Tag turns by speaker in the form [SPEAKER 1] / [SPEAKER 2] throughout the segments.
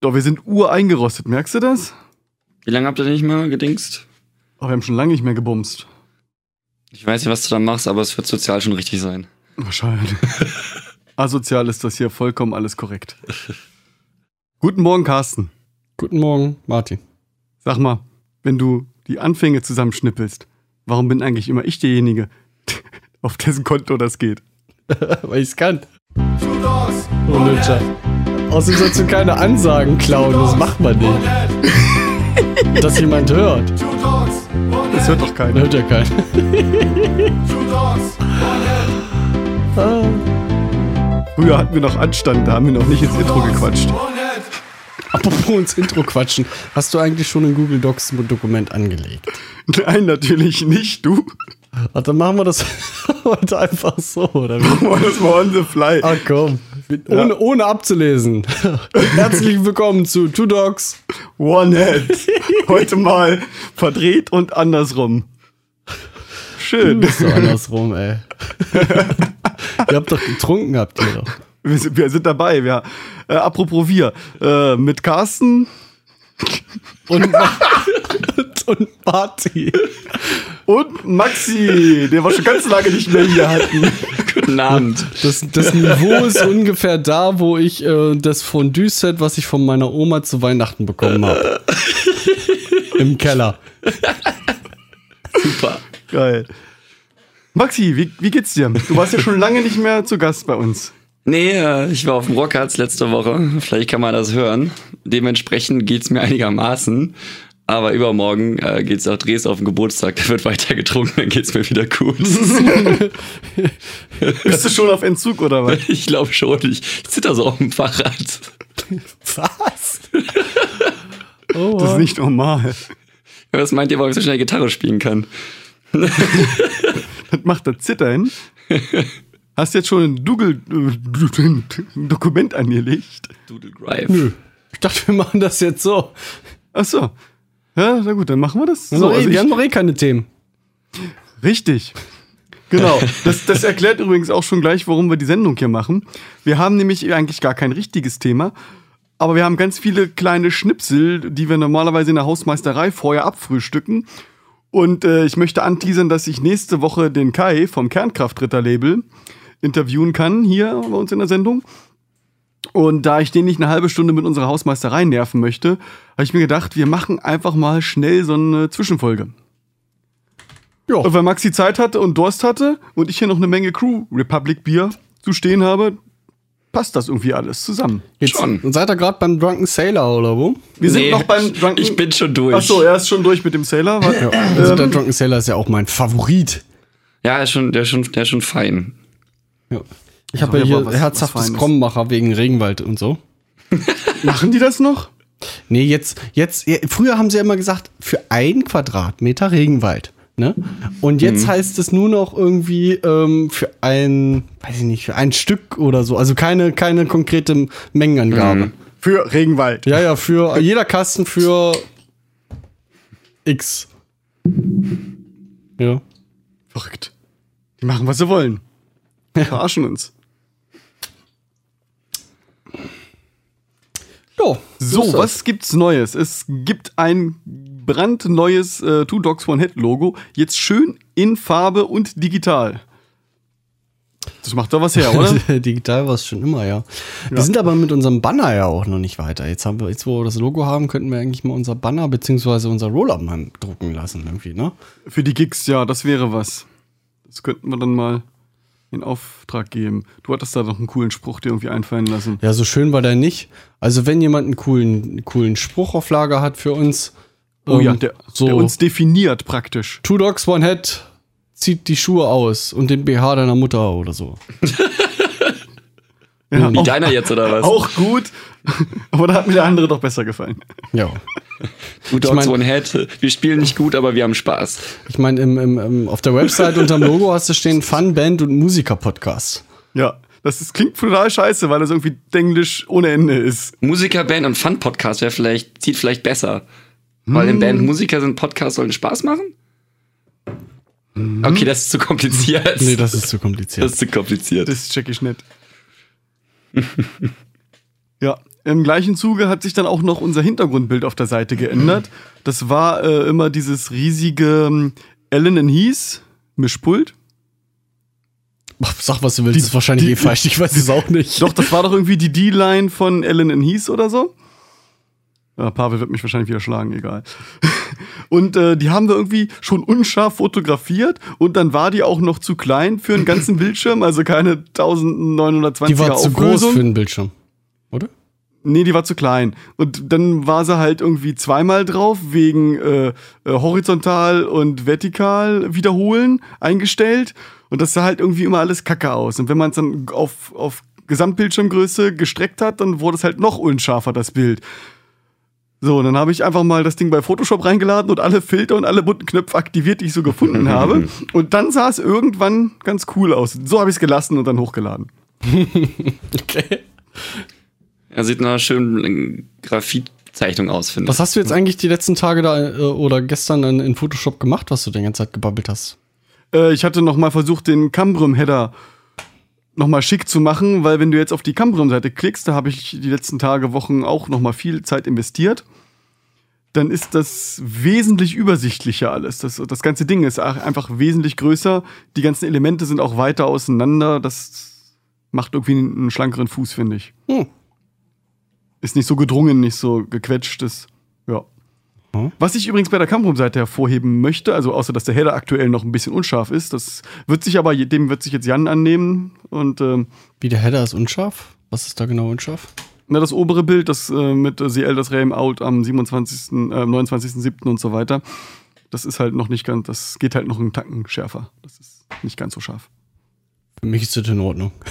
[SPEAKER 1] Doch, wir sind ureingerostet, merkst du das?
[SPEAKER 2] Wie lange habt ihr nicht mehr gedingst?
[SPEAKER 1] Oh, wir haben schon lange nicht mehr gebumst.
[SPEAKER 2] Ich weiß nicht, was du da machst, aber es wird sozial schon richtig sein.
[SPEAKER 1] Wahrscheinlich. Asozial ist das hier vollkommen alles korrekt. Guten Morgen, Carsten.
[SPEAKER 3] Guten Morgen, Martin.
[SPEAKER 1] Sag mal, wenn du die Anfänge zusammenschnippelst, warum bin eigentlich immer ich derjenige, auf dessen Konto das geht?
[SPEAKER 3] Weil ich's kann. Unnützer. Außerdem sollst du keine Ansagen klauen, das macht man nicht. Dass jemand hört.
[SPEAKER 1] Das hört doch keiner.
[SPEAKER 3] Hört ja keiner. Ah.
[SPEAKER 1] Früher hatten wir noch Anstand, da haben wir noch nicht ins Intro gequatscht.
[SPEAKER 3] Apropos ins Intro quatschen. Hast du eigentlich schon ein Google Docs Dokument angelegt?
[SPEAKER 1] Nein, natürlich nicht, du.
[SPEAKER 3] Ach, dann machen wir das heute einfach so, oder wie?
[SPEAKER 1] Oh, das war on the fly.
[SPEAKER 3] Ach komm. Ohne, ohne abzulesen. Herzlich willkommen zu Two Dogs.
[SPEAKER 1] One Head. Heute mal verdreht und andersrum. Schön.
[SPEAKER 3] Ist doch andersrum, ey. ihr habt doch getrunken, habt ihr doch.
[SPEAKER 1] Wir sind, wir sind dabei. Wir, äh, apropos wir. Äh, mit Carsten.
[SPEAKER 3] Und, und Party.
[SPEAKER 1] Und Maxi, den wir schon ganz lange nicht mehr hier hatten.
[SPEAKER 2] Guten Abend.
[SPEAKER 3] Das, das Niveau ist ungefähr da, wo ich äh, das Fondue-Set, was ich von meiner Oma zu Weihnachten bekommen habe. Im Keller.
[SPEAKER 2] Super.
[SPEAKER 1] Geil. Maxi, wie, wie geht's dir? Du warst ja schon lange nicht mehr zu Gast bei uns.
[SPEAKER 2] Nee, äh, ich war auf dem Rockharz letzte Woche. Vielleicht kann man das hören. Dementsprechend geht's mir einigermaßen. Aber übermorgen äh, geht's nach Dresden auf den Geburtstag. Da wird weiter getrunken, dann geht's mir wieder gut.
[SPEAKER 1] Bist du schon auf Entzug oder was?
[SPEAKER 2] ich glaube schon. Ich, ich zitter so auf dem Fahrrad.
[SPEAKER 3] Was? Oh,
[SPEAKER 1] Das ist nicht normal.
[SPEAKER 2] Was meint ihr, warum ich so schnell Gitarre spielen kann?
[SPEAKER 1] Das macht das Zittern. Hast du jetzt schon ein, Google, äh, ein Dokument angelegt?
[SPEAKER 2] Doodle Drive.
[SPEAKER 3] Nö. Ich dachte, wir machen das jetzt so.
[SPEAKER 1] Ach so. Ja, na gut, dann machen wir das.
[SPEAKER 3] So,
[SPEAKER 1] So, also
[SPEAKER 3] wir haben noch eh keine Themen.
[SPEAKER 1] richtig. Genau. Das, das erklärt übrigens auch schon gleich, warum wir die Sendung hier machen. Wir haben nämlich eigentlich gar kein richtiges Thema, aber wir haben ganz viele kleine Schnipsel, die wir normalerweise in der Hausmeisterei vorher abfrühstücken. Und äh, ich möchte anteasern, dass ich nächste Woche den Kai vom Kernkraftritter-Label interviewen kann, hier bei uns in der Sendung. Und da ich den nicht eine halbe Stunde mit unserer Hausmeisterei nerven möchte, habe ich mir gedacht, wir machen einfach mal schnell so eine Zwischenfolge.
[SPEAKER 3] Ja.
[SPEAKER 1] Und weil Maxi Zeit hatte und Durst hatte und ich hier noch eine Menge Crew Republic Bier zu stehen habe, passt das irgendwie alles zusammen.
[SPEAKER 3] Jetzt
[SPEAKER 2] Schon.
[SPEAKER 3] Und seid ihr gerade beim Drunken Sailor oder wo?
[SPEAKER 1] Wir sind
[SPEAKER 2] Nee,
[SPEAKER 1] noch beim Drunken.
[SPEAKER 2] Ich bin schon durch.
[SPEAKER 1] Achso, er ist schon durch mit dem Sailor.
[SPEAKER 3] Ja, also der Drunken Sailor ist ja auch mein Favorit.
[SPEAKER 2] Ja, ist schon, der, ist schon, der ist schon fein.
[SPEAKER 3] Ja. Ich habe ja hier
[SPEAKER 1] was-
[SPEAKER 3] herzhaftes. Krommacher wegen Regenwald und so.
[SPEAKER 1] Machen die das noch?
[SPEAKER 3] Nee, jetzt, jetzt, früher haben sie ja immer gesagt, für ein Quadratmeter Regenwald. Ne? Und jetzt heißt es nur noch irgendwie ähm, für ein, weiß ich nicht, für ein Stück oder so. Also keine, keine konkrete Mengenangabe.
[SPEAKER 1] Für Regenwald.
[SPEAKER 3] Ja, ja, für jeder Kasten für X. Ja.
[SPEAKER 1] Verrückt. Die machen, was sie wollen. Verarschen uns.
[SPEAKER 3] Ja,
[SPEAKER 1] So, was gibt's Neues? Es gibt ein brandneues äh, Two Dogs One Head Logo. Jetzt schön in Farbe und digital. Das macht doch was her, oder?
[SPEAKER 3] Digital war es schon immer, ja. Wir
[SPEAKER 1] Ja.
[SPEAKER 3] sind aber mit unserem Banner ja auch noch nicht weiter. Jetzt haben wir, jetzt wo wir das Logo haben, könnten wir eigentlich mal unser Banner beziehungsweise unser Roll-Up mal drucken lassen irgendwie, ne?
[SPEAKER 1] Für die Gigs, ja, das wäre was. Das könnten wir dann mal in Auftrag geben. Du hattest da doch einen coolen Spruch dir irgendwie einfallen lassen.
[SPEAKER 3] Ja, so schön war der nicht. Also wenn jemand einen coolen, coolen Spruch auf Lager hat für uns,
[SPEAKER 1] Oh
[SPEAKER 3] ähm,
[SPEAKER 1] ja, der,
[SPEAKER 3] so
[SPEAKER 1] der uns definiert praktisch.
[SPEAKER 3] Two Dogs One Head zieht die Schuhe aus und den BH deiner Mutter oder so.
[SPEAKER 1] Ja,
[SPEAKER 2] Wie
[SPEAKER 1] auch,
[SPEAKER 2] deiner jetzt, oder was?
[SPEAKER 1] auch gut. Aber da hat mir der andere doch besser gefallen.
[SPEAKER 3] Ja.
[SPEAKER 2] Two Dogs,
[SPEAKER 3] ich mein-
[SPEAKER 2] One Head. Wir spielen nicht gut, aber wir haben Spaß.
[SPEAKER 3] Ich meine, im, im, im, auf der Website unterm Logo hast du stehen Fun, Band und Musiker-Podcast.
[SPEAKER 1] Ja, das ist, klingt total scheiße, weil das irgendwie Englisch ohne Ende ist.
[SPEAKER 2] Musikerband und Fun-Podcast wäre vielleicht, zieht vielleicht besser. Weil in Band Musiker sind, Podcasts sollen Spaß machen? Okay, das ist zu kompliziert.
[SPEAKER 3] Nee, das ist zu kompliziert.
[SPEAKER 2] das ist zu kompliziert.
[SPEAKER 1] Das check ich nicht. Ja, im gleichen Zuge hat sich dann auch noch unser Hintergrundbild auf der Seite geändert. Das war äh, immer dieses riesige ähm, Allen Heath Mischpult.
[SPEAKER 3] Sag, was du willst, die, ist wahrscheinlich die, eh falsch, ich weiß es auch nicht.
[SPEAKER 1] Doch, das war doch irgendwie die D-Line von Allen Heath oder so. Ja, Pavel wird mich wahrscheinlich wieder schlagen, egal. Und äh, die haben wir irgendwie schon unscharf fotografiert und dann war die auch noch zu klein für einen ganzen Bildschirm, also keine 1920er
[SPEAKER 3] Die war zu groß für einen Bildschirm, oder?
[SPEAKER 1] Nee, die war zu klein. Und dann war sie halt irgendwie zweimal drauf, wegen äh, äh, horizontal und vertikal wiederholen eingestellt. Und das sah halt irgendwie immer alles kacke aus. Und wenn man es dann auf, auf Gesamtbildschirmgröße gestreckt hat, dann wurde es halt noch unscharfer, das Bild. So, dann habe ich einfach mal das Ding bei Photoshop reingeladen und alle Filter und alle bunten Knöpfe aktiviert, die ich so gefunden habe. Und dann sah es irgendwann ganz cool aus. So habe ich es gelassen und dann hochgeladen.
[SPEAKER 2] okay. Er sieht nach einer schönen Graphitzeichnung aus, finde
[SPEAKER 3] ich. Was hast du jetzt eigentlich die letzten Tage da äh, oder gestern in, in, Photoshop gemacht, was du die ganze Zeit gebabbelt hast?
[SPEAKER 1] Äh, ich hatte noch mal versucht, den Cambrium-Header noch mal schick zu machen, weil wenn du jetzt auf die Cambrium-Seite klickst, da habe ich die letzten Tage, Wochen auch noch mal viel Zeit investiert, dann ist das wesentlich übersichtlicher alles. Das, das ganze Ding ist einfach wesentlich größer. Die ganzen Elemente sind auch weiter auseinander. Das macht irgendwie einen schlankeren Fuß, finde ich. Hm. Ist nicht so gedrungen, nicht so gequetscht. Ist, ja. Hm? Was ich übrigens bei der Cambrium-Seite hervorheben möchte, also außer dass der Header aktuell noch ein bisschen unscharf ist, das wird sich aber, dem wird sich jetzt Jan annehmen und ähm,
[SPEAKER 3] Wie der Header ist unscharf? Was ist da genau unscharf?
[SPEAKER 1] Na, das obere Bild, das äh, mit äh, The Elders Realm Out am 27., äh, 29.07. und so weiter, das ist halt noch nicht ganz, das geht halt noch einen Tacken schärfer. Das ist nicht ganz so scharf.
[SPEAKER 3] Für mich ist das in Ordnung.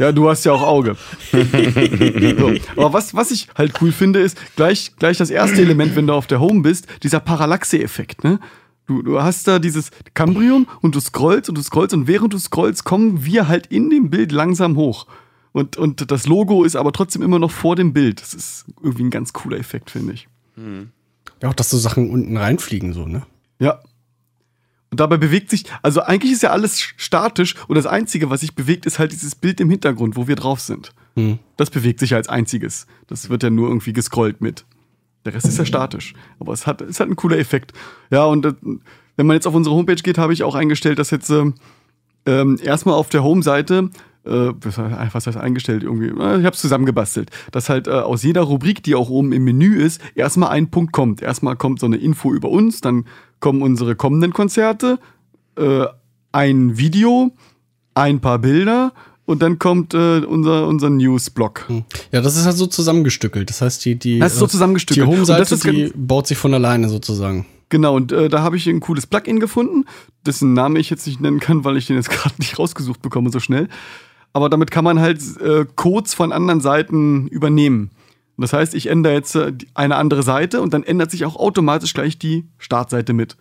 [SPEAKER 1] Ja, du hast ja auch Auge. so. Aber was, was ich halt cool finde, ist gleich, gleich das erste Element, wenn du auf der Home bist, dieser Parallaxe-Effekt, ne? Du, du hast da dieses Cambrium und du scrollst und du scrollst und während du scrollst, kommen wir halt in dem Bild langsam hoch. Und, und das Logo ist aber trotzdem immer noch vor dem Bild. Das ist irgendwie ein ganz cooler Effekt, finde ich.
[SPEAKER 3] Hm. Ja, auch, dass so Sachen unten reinfliegen, so, ne?
[SPEAKER 1] Ja, und dabei bewegt sich, also eigentlich ist ja alles statisch und das Einzige, was sich bewegt, ist halt dieses Bild im Hintergrund, wo wir drauf sind. Hm. Das bewegt sich als einziges. Das wird ja nur irgendwie gescrollt mit. Der Rest ist ja statisch. Aber es hat, es hat einen cooler Effekt. Ja, und äh, wenn man jetzt auf unsere Homepage geht, habe ich auch eingestellt, dass jetzt äh, ähm, erstmal auf der Home-Seite äh, was heißt eingestellt irgendwie, ich habe es zusammengebastelt, dass halt äh, aus jeder Rubrik, die auch oben im Menü ist, erstmal ein Punkt kommt. Erstmal kommt so eine Info über uns, dann kommen unsere kommenden Konzerte, äh, ein Video, ein paar Bilder und dann kommt äh, unser, unser News-Blog. Hm.
[SPEAKER 3] Ja, das ist halt so zusammengestückelt. Das heißt, die, die,
[SPEAKER 1] das ist so zusammengestückelt.
[SPEAKER 3] die Home-Seite, die baut sich von alleine sozusagen.
[SPEAKER 1] Genau, und äh, da habe ich ein cooles Plugin gefunden, dessen Name ich jetzt nicht nennen kann, weil ich den jetzt gerade nicht rausgesucht bekomme so schnell aber damit kann man halt äh, Codes von anderen Seiten übernehmen. Das heißt, ich ändere jetzt äh, eine andere Seite und dann ändert sich auch automatisch gleich die Startseite mit.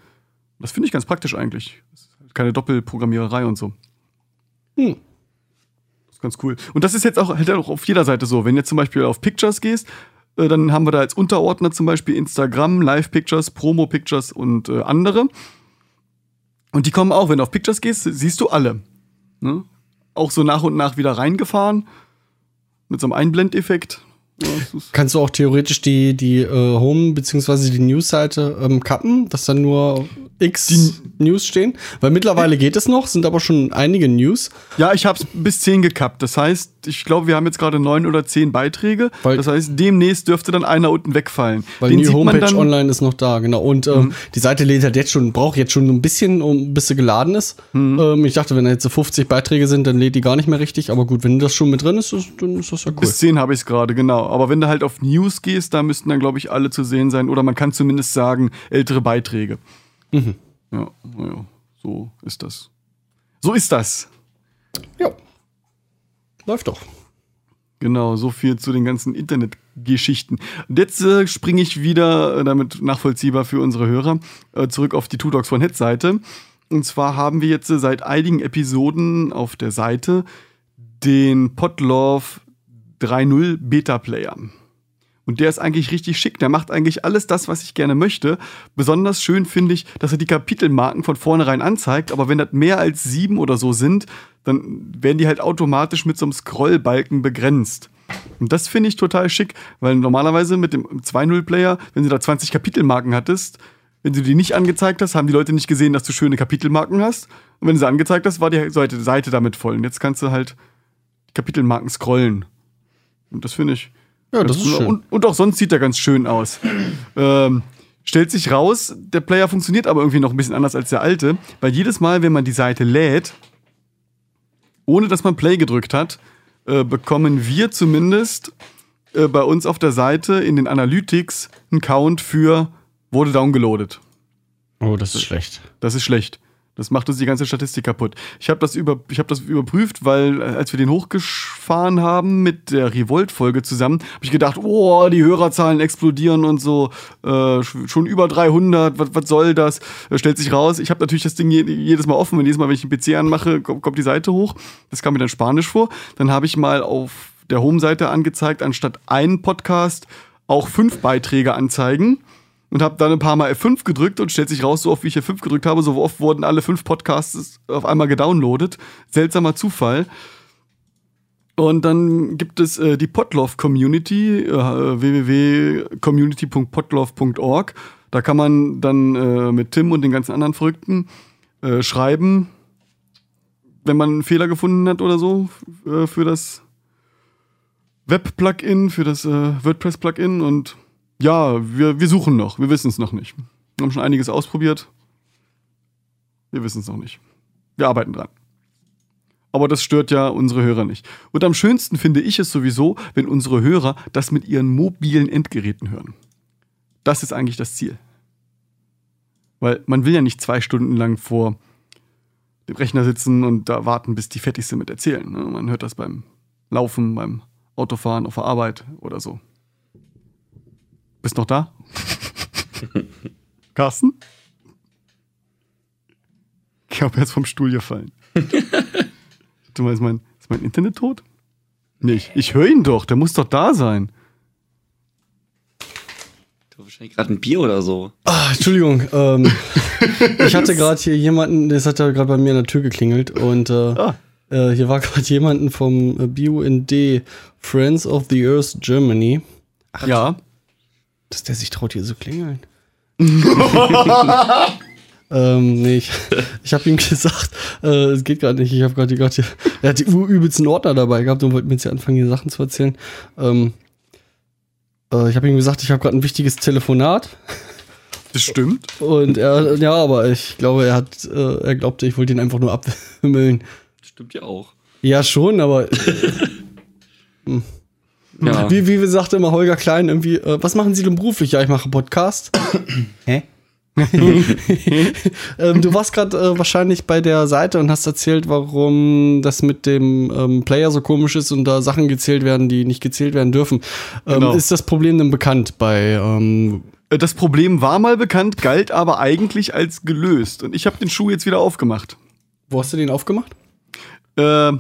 [SPEAKER 1] Das finde ich ganz praktisch eigentlich. Halt keine Doppelprogrammiererei und so. Hm. Das ist ganz cool. Und das ist jetzt auch, halt auch auf jeder Seite so. Wenn du jetzt zum Beispiel auf Pictures gehst, äh, dann haben wir da als Unterordner zum Beispiel Instagram, Live Pictures, Promo Pictures und äh, andere. Und die kommen auch, wenn du auf Pictures gehst, siehst du alle. Ne? auch so nach und nach wieder reingefahren. Mit so einem Einblendeffekt.
[SPEAKER 3] Kannst du auch theoretisch die, die äh, Home- bzw. die News-Seite ähm, cutten, dass dann nur X die News stehen? Weil mittlerweile geht es noch, sind aber schon einige News.
[SPEAKER 1] Ja, ich habe es bis 10 gekappt. Das heißt, ich glaube, wir haben jetzt gerade neun oder zehn Beiträge. Weil das heißt, demnächst dürfte dann einer unten wegfallen.
[SPEAKER 3] Weil Den die Homepage online ist noch da, genau. Und ähm, mhm. die Seite lädt halt jetzt schon, braucht jetzt schon ein bisschen, um, bis sie geladen ist. Mhm. Ähm, ich dachte, wenn da jetzt so 50 Beiträge sind, dann lädt die gar nicht mehr richtig. Aber gut, wenn das schon mit drin ist, dann ist das ja cool.
[SPEAKER 1] Bis 10 habe ich es gerade, genau. Aber wenn du halt auf News gehst, da müssten dann, glaube ich, alle zu sehen sein. Oder man kann zumindest sagen, ältere Beiträge. Mhm. Ja, naja, so ist das. So ist das.
[SPEAKER 3] Ja. Läuft doch.
[SPEAKER 1] Genau, so viel zu den ganzen Internetgeschichten. Und jetzt äh, springe ich wieder, äh, damit nachvollziehbar für unsere Hörer, äh, zurück auf die Two Dogs von Head Seite. Und zwar haben wir jetzt äh, seit einigen Episoden auf der Seite den Podlove 3.0 Beta Player. Und der ist eigentlich richtig schick. Der macht eigentlich alles das, was ich gerne möchte. Besonders schön finde ich, dass er die Kapitelmarken von vornherein anzeigt. Aber wenn das mehr als sieben oder so sind, dann werden die halt automatisch mit so einem Scrollbalken begrenzt. Und das finde ich total schick, weil normalerweise mit dem 2.0-Player, wenn du da 20 Kapitelmarken hattest, wenn du die nicht angezeigt hast, haben die Leute nicht gesehen, dass du schöne Kapitelmarken hast. Und wenn du sie angezeigt hast, war die Seite, Seite damit voll. Und jetzt kannst du halt Kapitelmarken scrollen. Und das finde ich.
[SPEAKER 3] Ja, das ist schön.
[SPEAKER 1] Und, und auch sonst sieht er ganz schön aus. ähm, stellt sich raus, der Player funktioniert aber irgendwie noch ein bisschen anders als der alte, weil jedes Mal, wenn man die Seite lädt, ohne dass man Play gedrückt hat, äh, bekommen wir zumindest äh, bei uns auf der Seite in den Analytics einen Count für wurde downgeloadet.
[SPEAKER 3] Oh, das ist schlecht.
[SPEAKER 1] Das ist schlecht. Das macht uns die ganze Statistik kaputt. Ich habe das, über, hab das überprüft, weil äh, als wir den hochgefahren haben mit der Revolt-Folge zusammen, habe ich gedacht, oh, die Hörerzahlen explodieren und so, äh, sch- schon über 300, was, was soll das? Äh, stellt sich raus, ich habe natürlich das Ding je, jedes Mal offen, und jedes Mal, wenn ich den PC anmache, kommt, kommt die Seite hoch. Das kam mir dann Spanisch vor. Dann habe ich mal auf der Home-Seite angezeigt, anstatt einen Podcast auch fünf Beiträge anzeigen und habe dann ein paar Mal F5 gedrückt und stellt sich raus, so oft wie ich F5 gedrückt habe, so oft wurden alle fünf Podcasts auf einmal gedownloadet. Seltsamer Zufall. Und dann gibt es äh, die Podlove Community, äh, www.community.podlove.org. Da kann man dann äh, mit Tim und den ganzen anderen Verrückten äh, schreiben, wenn man einen Fehler gefunden hat oder so äh, für das Web-Plugin, für das äh, WordPress-Plugin. Und ja, wir, wir suchen noch. Wir wissen es noch nicht. Wir haben schon einiges ausprobiert. Wir wissen es noch nicht. Wir arbeiten dran. Aber das stört ja unsere Hörer nicht. Und am schönsten finde ich es sowieso, wenn unsere Hörer das mit ihren mobilen Endgeräten hören. Das ist eigentlich das Ziel. Weil man will ja nicht zwei Stunden lang vor dem Rechner sitzen und da warten, bis die fertig mit erzählen. ne? Man hört das beim Laufen, beim Autofahren, auf der Arbeit oder so. Bist noch da? Carsten? Ich glaube, er ist vom Stuhl gefallen. du meinst, mein, ist mein Internet tot? Nee, ich, ich höre ihn doch. Der muss doch da sein.
[SPEAKER 2] Du hast wahrscheinlich gerade ein Bier oder so.
[SPEAKER 3] Ah, Entschuldigung. Ähm, ich hatte gerade hier jemanden, das hat ja gerade bei mir an der Tür geklingelt und äh,
[SPEAKER 1] Ah.
[SPEAKER 3] äh, hier war gerade jemanden vom äh, BUND, Friends of the Earth Germany.
[SPEAKER 1] Ja.
[SPEAKER 3] Dass der sich traut, hier zu klingeln. ähm, nee, ich, ich habe ihm gesagt, äh, es geht gerade nicht. Ich habe gerade hier, er hat die übelsten Ordner dabei gehabt und wollte mir jetzt hier anfangen, hier Sachen zu erzählen. Ähm, äh, ich habe ihm gesagt, ich habe gerade ein wichtiges Telefonat.
[SPEAKER 1] Das stimmt.
[SPEAKER 3] Und er, ja, aber ich glaube, er hat, äh, er glaubte, ich wollte ihn einfach nur abwimmeln.
[SPEAKER 2] Stimmt ja auch.
[SPEAKER 3] Ja, schon, aber
[SPEAKER 2] Ja.
[SPEAKER 3] wie, wie sagte immer Holger Klein irgendwie, äh, was machen Sie denn beruflich? Ja, ich mache Podcast. Hä? ähm, du warst gerade äh, wahrscheinlich bei der Seite und hast erzählt, warum das mit dem ähm, Player so komisch ist und da Sachen gezählt werden, die nicht gezählt werden dürfen. Ähm,
[SPEAKER 1] Genau.
[SPEAKER 3] Ist das Problem denn bekannt bei ähm,
[SPEAKER 1] Äh, Das Problem war mal bekannt, galt aber eigentlich als gelöst. Und ich habe den Schuh jetzt wieder aufgemacht.
[SPEAKER 3] wo hast du den aufgemacht?
[SPEAKER 1] Äh,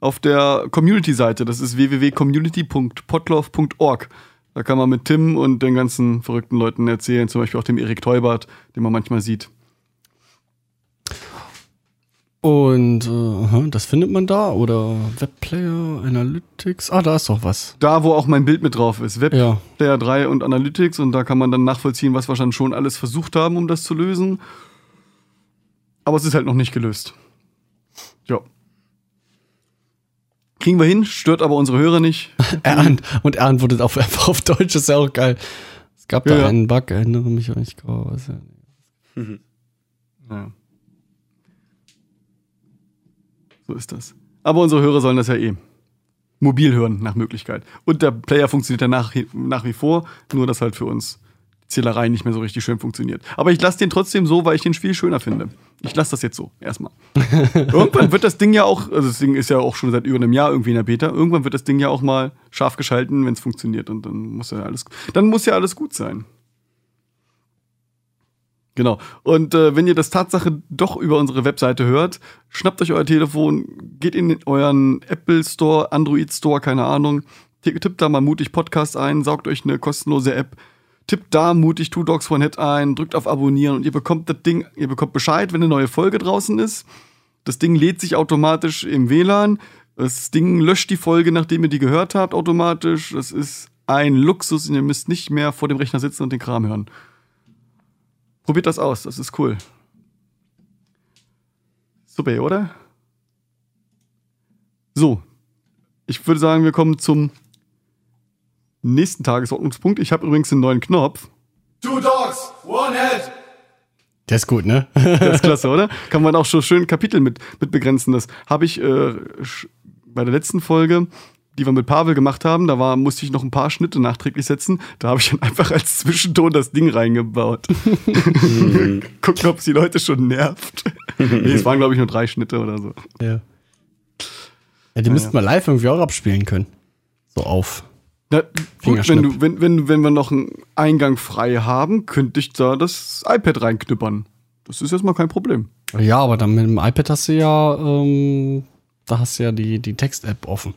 [SPEAKER 1] auf der Community-Seite. Das ist www.community.podlove.org. Da kann man mit Tim und den ganzen verrückten Leuten erzählen, zum Beispiel auch dem Erik Teubert, den man manchmal sieht.
[SPEAKER 3] Und äh, das findet man da oder Webplayer, Analytics. Ah, da ist doch was.
[SPEAKER 1] Da, wo auch mein Bild mit drauf ist. Web
[SPEAKER 3] Ja.
[SPEAKER 1] Player 3 und Analytics. Und da kann man dann nachvollziehen, was wir schon alles versucht haben, um das zu lösen. Aber es ist halt noch nicht gelöst. Ja. Kriegen wir hin, stört aber unsere Hörer nicht.
[SPEAKER 3] Er und er antwortet auf, einfach auf Deutsch, ist ja auch geil. Es gab
[SPEAKER 1] Ja,
[SPEAKER 3] da einen Bug, erinnere mich auch nicht genau. Was ja.
[SPEAKER 1] Ja. So ist das. Aber unsere Hörer sollen das ja eh mobil hören, nach Möglichkeit. Und der Player funktioniert ja nach, nach wie vor, nur dass halt für uns Zählerei nicht mehr so richtig schön funktioniert. Aber ich lasse den trotzdem so, weil ich den viel schöner finde. Ich lasse das jetzt so, erstmal. Irgendwann wird das Ding ja auch, also das Ding ist ja auch schon seit über einem Jahr irgendwie in der Beta, irgendwann wird das Ding ja auch mal scharf geschalten, wenn es funktioniert. Und dann muss ja alles, dann muss ja alles gut sein. Genau. Und äh, wenn ihr das Tatsache doch über unsere Webseite hört, schnappt euch euer Telefon, geht in euren Apple Store, Android Store, keine Ahnung, tippt da mal mutig Podcast ein, saugt euch eine kostenlose App, tippt da mutig Two Dogs One Head ein, drückt auf Abonnieren und ihr bekommt das Ding, ihr bekommt Bescheid, wenn eine neue Folge draußen ist. Das Ding lädt sich automatisch im WLAN. Das Ding löscht die Folge, nachdem ihr die gehört habt, automatisch. Das ist ein Luxus und ihr müsst nicht mehr vor dem Rechner sitzen und den Kram hören. Probiert das aus, das ist cool. Super, oder? So, ich würde sagen, wir kommen zum nächsten Tagesordnungspunkt. Ich habe übrigens einen neuen Knopf.
[SPEAKER 4] Two dogs, one head.
[SPEAKER 3] Der ist gut, ne?
[SPEAKER 1] Das ist klasse, oder? Kann man auch schon schön Kapitel mit, mit begrenzen. Das habe ich äh, bei der letzten Folge, die wir mit Pavel gemacht haben, da war, musste ich noch ein paar Schnitte nachträglich setzen. Da habe ich dann einfach als Zwischenton das Ding reingebaut. Gucken, ob es die Leute schon nervt. nee, es waren, glaube ich, nur drei Schnitte oder so.
[SPEAKER 3] Ja. Ja, die müssten wir live irgendwie auch abspielen können. So auf.
[SPEAKER 1] Na, gut,
[SPEAKER 3] Fingerschnipp.
[SPEAKER 1] wenn, du, wenn, wenn, wenn wir noch einen Eingang frei haben, könnte ich da das iPad reinknüppern. Das ist erstmal kein Problem.
[SPEAKER 3] Ja, aber dann mit dem iPad hast du ja, ähm, da hast du ja die, die Text-App offen.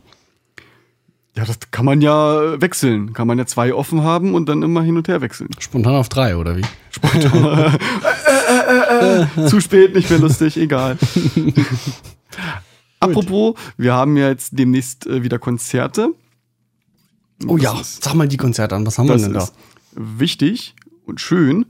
[SPEAKER 1] Ja, das kann man ja wechseln. Kann man ja zwei offen haben und dann immer hin und her wechseln.
[SPEAKER 3] Spontan auf drei, oder wie?
[SPEAKER 1] Zu spät, nicht mehr lustig, egal. Apropos, wir haben ja jetzt demnächst äh, wieder Konzerte.
[SPEAKER 3] Oh
[SPEAKER 1] Das
[SPEAKER 3] ja,
[SPEAKER 1] ist-
[SPEAKER 3] sag mal die Konzerte an. Was haben wir denn da?
[SPEAKER 1] ist wichtig und schön.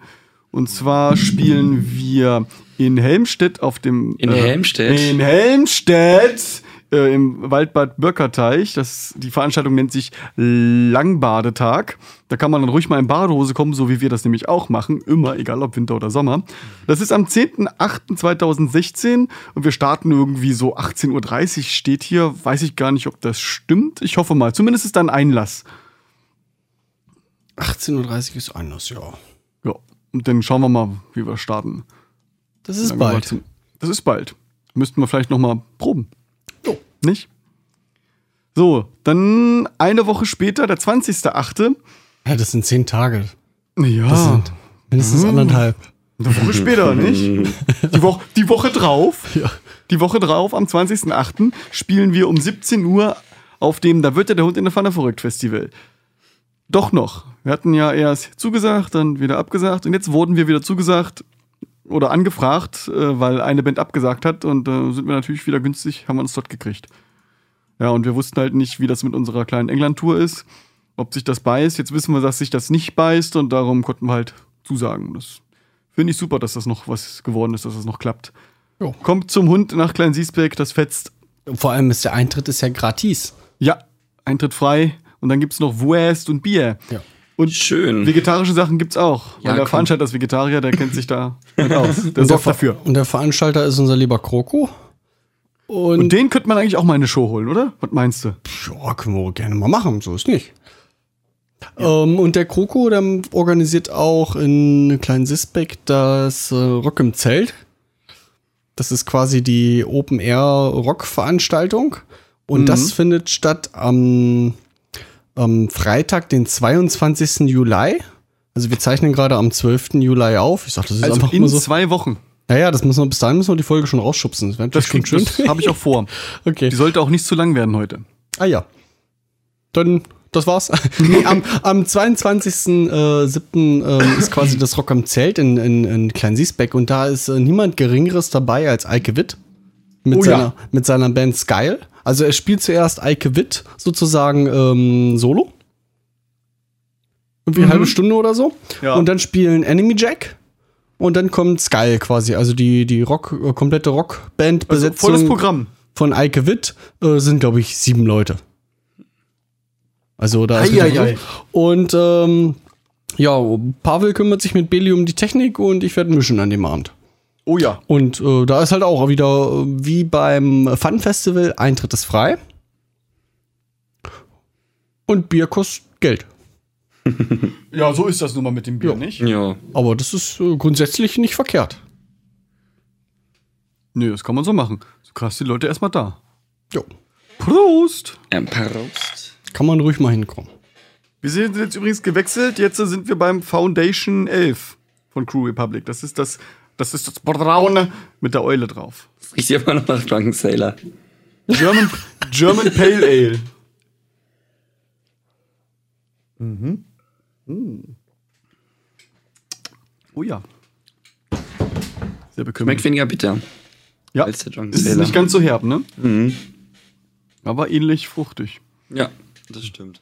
[SPEAKER 1] Und zwar spielen wir in Helmstedt auf dem.
[SPEAKER 2] In Helmstedt?
[SPEAKER 1] In Helmstedt! Äh, Im Waldbad Bürkerteich. Das, die Veranstaltung nennt sich Langbadetag. Da kann man dann ruhig mal in Badehose kommen, so wie wir das nämlich auch machen. Immer, egal ob Winter oder Sommer. Das ist am 10.08.2016 und wir starten irgendwie so 18.30 Uhr steht hier. Weiß ich gar nicht, ob das stimmt. Ich hoffe mal. Zumindest ist da ein Einlass.
[SPEAKER 3] 18.30 Uhr ist anders, ja.
[SPEAKER 1] Ja, und dann schauen wir mal, wie wir starten.
[SPEAKER 3] Das ist bald.
[SPEAKER 1] Das ist bald. Müssten wir vielleicht noch mal proben. Nicht? So, dann eine Woche später, der 20.8.
[SPEAKER 3] Ja, das sind zehn Tage.
[SPEAKER 1] Ja,
[SPEAKER 3] Das sind mindestens anderthalb.
[SPEAKER 1] eine Woche später, nicht? Die Woche, die Woche drauf,
[SPEAKER 3] Ja.
[SPEAKER 1] die Woche drauf, am 20.8. spielen wir um 17 Uhr auf dem Da wird ja der Hund in der Pfanne verrückt Festival. Doch noch. Wir hatten ja erst zugesagt, dann wieder abgesagt und jetzt wurden wir wieder zugesagt oder angefragt, äh, weil eine Band abgesagt hat und äh, sind wir natürlich wieder günstig, haben wir uns dort gekriegt. Ja, und wir wussten halt nicht, wie das mit unserer kleinen England-Tour ist, ob sich das beißt. Jetzt wissen wir, dass sich das nicht beißt und darum konnten wir halt zusagen. Das finde ich super, dass das noch was geworden ist, dass das noch klappt.
[SPEAKER 3] Jo.
[SPEAKER 1] Kommt zum Hund nach Klein Siesbeck, das fetzt.
[SPEAKER 3] Vor allem ist der Eintritt ist ja gratis.
[SPEAKER 1] Ja, Eintritt frei. Und dann gibt's noch Wurst und Bier.
[SPEAKER 3] Ja.
[SPEAKER 1] Und
[SPEAKER 2] Schön.
[SPEAKER 1] vegetarische Sachen gibt's auch.
[SPEAKER 2] Ja,
[SPEAKER 1] Weil der
[SPEAKER 2] komm.
[SPEAKER 1] Veranstalter ist Vegetarier, der kennt sich da mit aus. Der
[SPEAKER 3] Und der,
[SPEAKER 1] sorgt dafür.
[SPEAKER 3] und der Veranstalter ist unser lieber Kroko. Und,
[SPEAKER 1] Und den könnte man eigentlich auch mal in eine Show holen, oder? Was meinst du?
[SPEAKER 3] ja, können wir gerne mal machen, so ist nicht. Ähm, und der Kroko, der organisiert auch in kleinen Sisbeck das äh, Rock im Zelt. Das ist quasi die Open-Air-Rock-Veranstaltung. Und das findet statt am, am Freitag, den 22. Juli. Also wir zeichnen gerade am 12. Juli auf. Ich sag, das ist
[SPEAKER 1] Also
[SPEAKER 3] einfach
[SPEAKER 1] in
[SPEAKER 3] so.
[SPEAKER 1] zwei Wochen.
[SPEAKER 3] Naja, das müssen wir, bis dahin müssen wir die Folge schon rausschubsen. Das
[SPEAKER 1] Das,
[SPEAKER 3] schon
[SPEAKER 1] das
[SPEAKER 3] schön.
[SPEAKER 1] habe ich auch vor.
[SPEAKER 3] okay.
[SPEAKER 1] Die sollte auch nicht zu lang werden heute.
[SPEAKER 3] Ah ja. Dann, das war's. nee, am, am 22.07. ähm, ist quasi das Rock am Zelt in, in, in Kleinsiesbeck und da ist äh, niemand Geringeres dabei als Eike Witt. Mit,
[SPEAKER 1] Oh ja.
[SPEAKER 3] seiner, mit seiner Band Skyle. Also er spielt zuerst Eike Witt sozusagen ähm, solo. Irgendwie eine halbe Stunde oder so.
[SPEAKER 1] Ja.
[SPEAKER 3] Und dann spielen Enemy Jack. Und dann kommt Skyle quasi, also die, die Rock, äh, komplette
[SPEAKER 1] Also
[SPEAKER 3] Rockband-Besetzung
[SPEAKER 1] volles Programm.
[SPEAKER 3] von Eike Witt äh, sind, glaube ich, sieben Leute. Also da ist
[SPEAKER 1] Ei, ei.
[SPEAKER 3] Und ähm, ja, Pavel kümmert sich mit Beli um die Technik und ich werde mischen an dem Abend.
[SPEAKER 1] Oh ja.
[SPEAKER 3] Und äh, da ist halt auch wieder äh, wie beim Fun Festival, Eintritt ist frei. Und Bier kostet Geld.
[SPEAKER 1] Ja, so ist das nun mal mit dem Bier,
[SPEAKER 3] Ja.
[SPEAKER 1] nicht?
[SPEAKER 2] Ja.
[SPEAKER 3] Aber das ist äh, grundsätzlich nicht verkehrt.
[SPEAKER 1] Nö, das kann man so machen. So krass die Leute erstmal da.
[SPEAKER 3] Jo.
[SPEAKER 1] Prost!
[SPEAKER 2] Ein Prost.
[SPEAKER 3] Kann man ruhig mal hinkommen.
[SPEAKER 1] Wir sind jetzt übrigens gewechselt. Jetzt sind wir beim Foundation 11 von Crew Republic. Das ist das, das ist das Braune mit der Eule drauf.
[SPEAKER 2] Das riecht immer noch nach Drunken Sailor.
[SPEAKER 1] German, German Pale Ale. Mhm. Oh ja. Sehr
[SPEAKER 2] Schmeckt
[SPEAKER 1] bekümmert.
[SPEAKER 2] weniger bitter.
[SPEAKER 1] Ja,
[SPEAKER 2] als der Drunken
[SPEAKER 1] ist
[SPEAKER 2] Sailor.
[SPEAKER 1] nicht ganz so herb, ne? Aber ähnlich fruchtig.
[SPEAKER 2] Ja, das stimmt.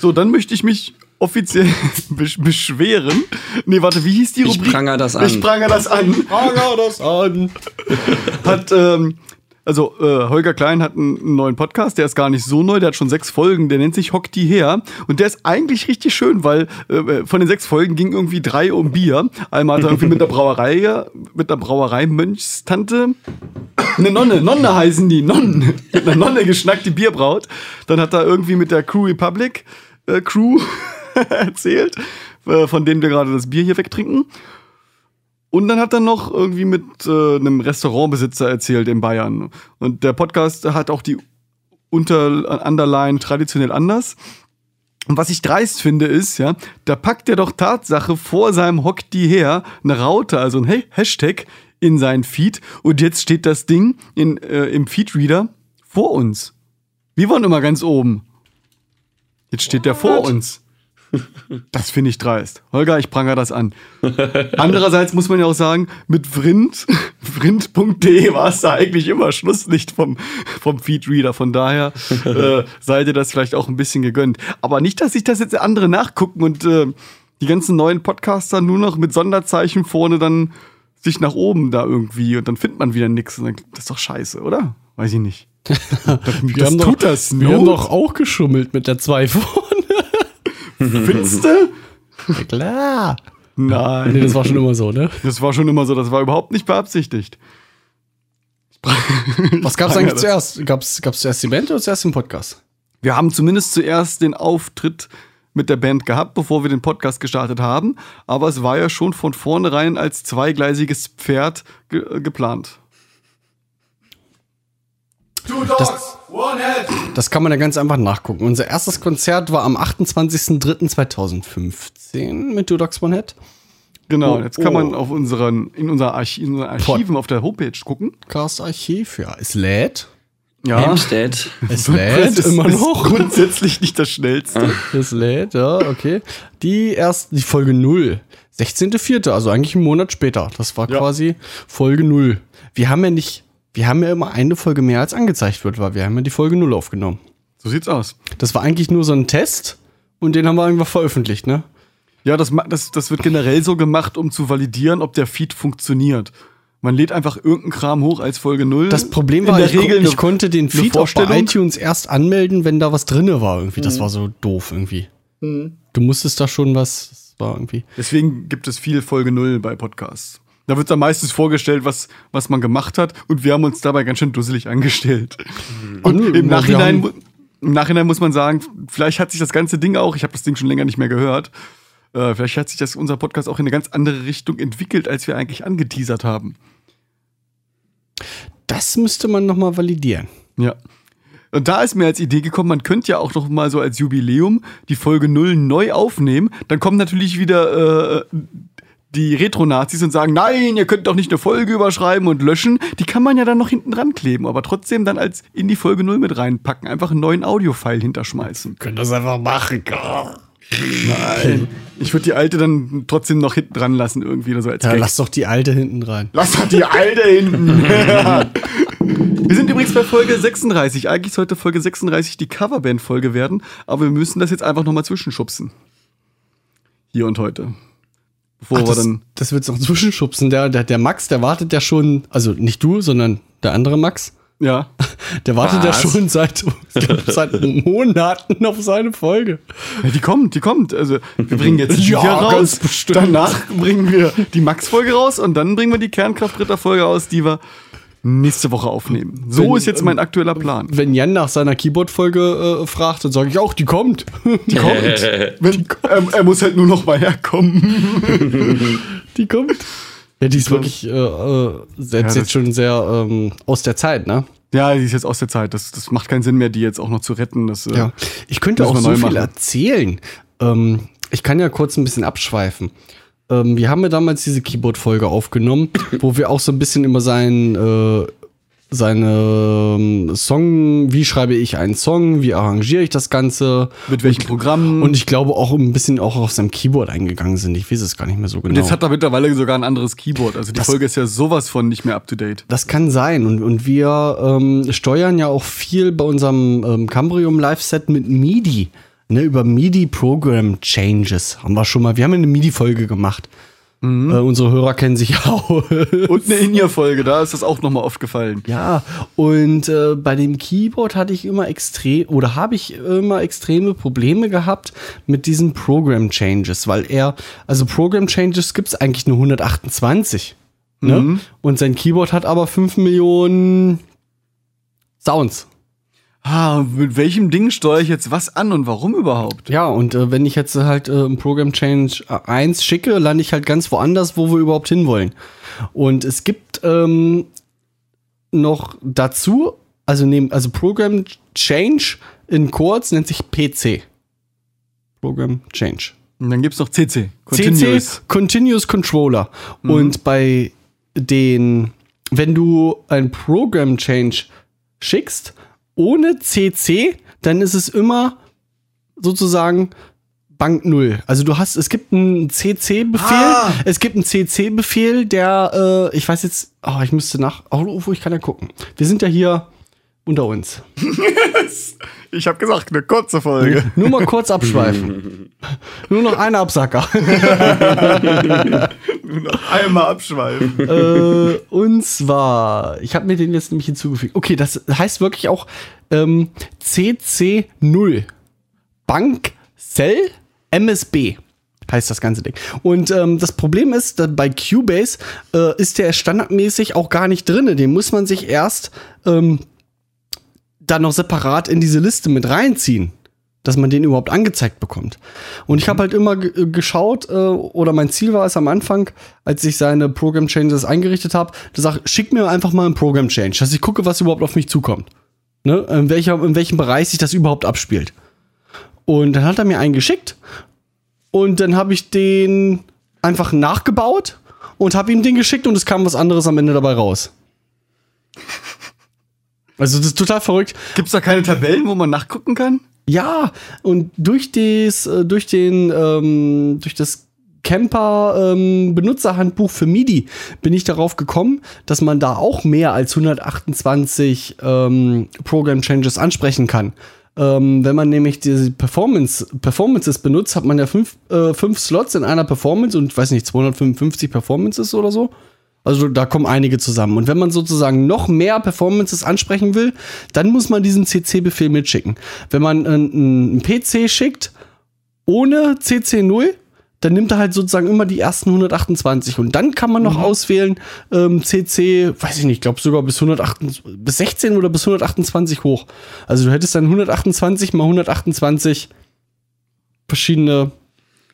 [SPEAKER 1] So, dann möchte ich mich offiziell besch beschweren. Nee, warte, wie hieß die
[SPEAKER 2] Ich
[SPEAKER 1] Rubrik?
[SPEAKER 2] pranger das an.
[SPEAKER 1] Ich pranger das an.
[SPEAKER 3] Pranger das an.
[SPEAKER 1] Hat, ähm, also äh, Holger Klein hat einen, einen neuen Podcast, der ist gar nicht so neu, der hat schon sechs Folgen, der nennt sich Hock die her. Und der ist eigentlich richtig schön, weil äh, von den sechs Folgen ging irgendwie drei um Bier. Einmal hat er irgendwie mit der Brauerei, mit der Brauereimönchstante eine Nonne, Nonne heißen die, Nonnen. Mit einer Nonne geschnackt, die Bier braut. Dann hat er irgendwie mit der Crew Republic äh, Crew erzählt, äh, von denen wir gerade das Bier hier wegtrinken. Und dann hat er noch irgendwie mit äh, einem Restaurantbesitzer erzählt in Bayern. Und der Podcast hat auch die Unter Underline traditionell anders. Und was ich dreist finde, ist, ja, da packt er doch Tatsache vor seinem Hock die her eine Raute, also ein Hey- Hashtag in seinen Feed. Und jetzt steht das Ding in, äh, im Feedreader vor uns. Wir waren immer ganz oben. Jetzt steht der vor uns. Das finde ich dreist. Holger, ich pranger das an. Andererseits muss man ja auch sagen, mit Vrind, vrind.de war es da eigentlich immer Schlusslicht vom, vom Feedreader. Von daher äh, seid ihr das vielleicht auch ein bisschen gegönnt. Aber nicht, dass sich das jetzt andere nachgucken und äh, die ganzen neuen Podcaster nur noch mit Sonderzeichen vorne dann sich nach oben da irgendwie und dann findet man wieder nichts. Das ist doch scheiße, oder? Weiß ich nicht. Das,
[SPEAKER 3] Wir haben
[SPEAKER 1] tut
[SPEAKER 3] doch,
[SPEAKER 1] das
[SPEAKER 3] Wir haben doch auch geschummelt mit der 2 vorne.
[SPEAKER 1] Findest du?
[SPEAKER 3] Ja, klar.
[SPEAKER 1] Nein.
[SPEAKER 3] Nee, das war schon immer so, ne?
[SPEAKER 1] Das war schon immer so, das war überhaupt nicht beabsichtigt.
[SPEAKER 3] Was gab's
[SPEAKER 1] Pranger
[SPEAKER 3] eigentlich
[SPEAKER 1] das.
[SPEAKER 3] zuerst? Gab's, gab's zuerst die Band oder zuerst den Podcast?
[SPEAKER 1] Wir haben zumindest zuerst den Auftritt mit der Band gehabt, bevor wir den Podcast gestartet haben. Aber es war ja schon von vornherein als zweigleisiges Pferd ge geplant.
[SPEAKER 4] Two dogs, one head.
[SPEAKER 3] Das kann man ja ganz einfach nachgucken. Unser erstes Konzert war am 28.03.2015 mit Dudox One Head.
[SPEAKER 1] Genau,
[SPEAKER 3] Oh,
[SPEAKER 1] jetzt kann
[SPEAKER 3] oh.
[SPEAKER 1] man auf unseren, in, unser Archi in unseren Archiven auf der Homepage gucken.
[SPEAKER 3] Cast Archiv, ja. Es lädt.
[SPEAKER 1] Ja,
[SPEAKER 2] Hempstead.
[SPEAKER 3] Es lädt
[SPEAKER 1] ist,
[SPEAKER 3] immer
[SPEAKER 1] ist
[SPEAKER 3] noch.
[SPEAKER 1] grundsätzlich nicht das schnellste.
[SPEAKER 3] Es lädt, ja, okay. Die erste, die Folge 0. 16.04., also eigentlich einen Monat später. Das war
[SPEAKER 1] Ja.
[SPEAKER 3] quasi Folge 0. Wir haben ja nicht, wir haben ja immer eine Folge mehr als angezeigt wird, weil wir haben ja die Folge 0 aufgenommen.
[SPEAKER 1] So sieht's aus.
[SPEAKER 3] Das war eigentlich nur so ein Test und den haben wir irgendwann veröffentlicht, ne?
[SPEAKER 1] Ja, das, das, das wird generell so gemacht, um zu validieren, ob der Feed funktioniert. Man lädt einfach irgendeinen Kram hoch als Folge 0.
[SPEAKER 3] Das Problem
[SPEAKER 1] In
[SPEAKER 3] war,
[SPEAKER 1] der
[SPEAKER 3] ich,
[SPEAKER 1] Regel
[SPEAKER 3] ich konnte den Feed auch bei iTunes erst anmelden, wenn da was drinne war irgendwie. Das war so doof irgendwie. Du musstest da schon was, das war irgendwie.
[SPEAKER 1] Deswegen gibt es viel Folge 0 bei Podcasts. Da wird dann meistens vorgestellt, was, was man gemacht hat, und wir haben uns dabei ganz schön dusselig angestellt. Und
[SPEAKER 3] nö,
[SPEAKER 1] im Nachhinein, im Nachhinein muss man sagen, vielleicht hat sich das ganze Ding auch, ich habe das Ding schon länger nicht mehr gehört, äh, vielleicht hat sich das unser Podcast auch in eine ganz andere Richtung entwickelt, als wir eigentlich angeteasert haben.
[SPEAKER 3] Das müsste man nochmal validieren.
[SPEAKER 1] Ja. Und da ist mir als Idee gekommen, man könnte ja auch noch mal so als Jubiläum die Folge 0 neu aufnehmen. Dann kommen natürlich wieder äh, die Retro-Nazis und sagen, nein, ihr könnt doch nicht eine Folge überschreiben und löschen. Die kann man ja dann noch hinten dran kleben, aber trotzdem dann als in die Folge 0 mit reinpacken. Einfach einen neuen Audio-File hinterschmeißen.
[SPEAKER 3] Können das einfach machen.
[SPEAKER 1] Nein. Ich würde die alte dann trotzdem noch hinten dran lassen, irgendwie oder so als
[SPEAKER 3] Ja,
[SPEAKER 1] Gag.
[SPEAKER 3] lass doch die alte hinten rein.
[SPEAKER 1] Lass doch die alte hinten. wir sind übrigens bei Folge 36. Eigentlich sollte Folge 36 die Coverband-Folge werden, aber wir müssen das jetzt einfach nochmal zwischenschubsen. Hier und heute. Bevor
[SPEAKER 3] Ach,
[SPEAKER 1] wir
[SPEAKER 3] das,
[SPEAKER 1] dann.
[SPEAKER 3] das wird's noch zwischenschubsen. Der, der, der Max, der wartet ja schon, also nicht du, sondern der andere Max,
[SPEAKER 1] Ja.
[SPEAKER 3] der wartet ja
[SPEAKER 2] Was?
[SPEAKER 3] schon seit, seit Monaten auf seine Folge.
[SPEAKER 1] ja. Die kommt, die kommt. Also, wir bringen jetzt die
[SPEAKER 3] Ja,
[SPEAKER 1] hier raus. Danach bringen wir die Max-Folge raus und dann bringen wir die Kernkraft-Ritter-Folge aus, die wir nächste Woche aufnehmen. So
[SPEAKER 3] Wenn-
[SPEAKER 1] ist jetzt mein aktueller Plan.
[SPEAKER 3] Wenn Jan nach seiner Keyboard-Folge äh, fragt, dann sage ich auch, die kommt.
[SPEAKER 1] Die kommt. Wenn, er, er muss halt nur noch mal herkommen.
[SPEAKER 3] Die kommt. Ja, die ist wirklich äh, äh, selbst
[SPEAKER 1] Ja,
[SPEAKER 3] jetzt schon sehr ähm, aus der Zeit, ne?
[SPEAKER 1] Ja, die ist jetzt aus der Zeit. Das, das macht keinen Sinn mehr, die jetzt auch noch zu retten. Das, äh,
[SPEAKER 3] Ja. Ich könnte auch so viel
[SPEAKER 1] machen.
[SPEAKER 3] erzählen. Ähm, ich kann ja kurz ein bisschen abschweifen. Ähm, wir haben ja damals diese Keyboard-Folge aufgenommen, wo wir auch so ein bisschen über seinen äh, seine ähm, Song, wie schreibe ich einen Song, wie arrangiere ich das Ganze.
[SPEAKER 1] Mit welchen Programmen?
[SPEAKER 3] Und ich glaube auch ein bisschen auch auf seinem Keyboard eingegangen sind. Ich weiß es gar nicht mehr so genau.
[SPEAKER 1] Und jetzt hat er mittlerweile sogar ein anderes Keyboard. Also die Folge ist ja sowas von nicht mehr up to date.
[SPEAKER 3] Das kann sein. Und, und wir ähm, steuern ja auch viel bei unserem ähm, Cambrium Live-Set mit MIDI. Ne, über MIDI Program Changes haben wir schon mal. Wir haben eine MIDI-Folge gemacht. Äh, unsere Hörer kennen sich auch.
[SPEAKER 1] Und eine In-Ear-Folge, da ist das auch nochmal aufgefallen.
[SPEAKER 3] ja, und äh, bei dem Keyboard hatte ich immer extrem oder habe ich immer extreme Probleme gehabt mit diesen Program Changes, weil er, also Program Changes gibt es eigentlich nur 128. Ne? Und sein Keyboard hat aber 5 Millionen Sounds.
[SPEAKER 1] Ah, mit welchem Ding steuere ich jetzt was an und warum überhaupt?
[SPEAKER 3] Ja, und äh, wenn ich jetzt halt äh, ein Program Change 1 schicke, lande ich halt ganz woanders, wo wir überhaupt hinwollen. Und es gibt ähm, noch dazu, also, nehm, also Program Change in kurz nennt sich PC. Program Change.
[SPEAKER 1] Und dann gibt's noch CC.
[SPEAKER 3] CC Continuous Controller. Und bei den, wenn du ein Program Change schickst, ohne CC, dann ist es immer sozusagen Bank 0. Also du hast, es gibt einen CC-Befehl,
[SPEAKER 1] Ah.
[SPEAKER 3] es gibt einen CC-Befehl, der, äh, ich weiß jetzt, oh, ich müsste nach, oh, wo ich kann ja gucken. Wir sind ja hier unter uns.
[SPEAKER 1] Ich habe gesagt, eine kurze Folge.
[SPEAKER 3] Nur mal kurz abschweifen. Nur noch ein Absacker.
[SPEAKER 1] Nur noch einmal abschweifen.
[SPEAKER 3] äh, und zwar, ich habe mir den jetzt nämlich hinzugefügt. Okay, das heißt wirklich auch ähm, CC0. Bank Cell MSB heißt das ganze Ding. Und ähm, das Problem ist, dass bei Cubase äh, ist der standardmäßig auch gar nicht drin. Den muss man sich erst ähm, dann noch separat in diese Liste mit reinziehen, dass man den überhaupt angezeigt bekommt. Und ich habe halt immer ge- geschaut, äh, oder mein Ziel war es am Anfang, als ich seine Program Changes eingerichtet habe, da sag, schick mir einfach mal einen Program Change, dass ich gucke, was überhaupt auf mich zukommt. Ne? In, welcher, in welchem Bereich sich das überhaupt abspielt. Und dann hat er mir einen geschickt und dann habe ich den einfach nachgebaut und habe ihm den geschickt und es kam was anderes am Ende dabei raus. Also das ist total verrückt.
[SPEAKER 1] Gibt's da keine Tabellen, wo man nachgucken kann?
[SPEAKER 3] Ja, und durch des, äh, durch den, ähm, durch das Camper ähm, Benutzerhandbuch für MIDI bin ich darauf gekommen, dass man da auch mehr als 128 ähm, Program Changes ansprechen kann. Ähm, wenn man nämlich diese Performance, Performances benutzt, hat man ja fünf, äh, fünf Slots in einer Performance und weiß nicht, 255 Performances oder so. Also da kommen einige zusammen. Und wenn man sozusagen noch mehr Performances ansprechen will, dann muss man diesen CC-Befehl mitschicken. Wenn man einen, PC schickt ohne CC0, dann nimmt er halt sozusagen immer die ersten 128 und dann kann man noch auswählen ähm, CC, weiß ich nicht, ich glaube sogar bis 128, bis 16 oder bis 128 hoch. Also du hättest dann 128 mal 128 verschiedene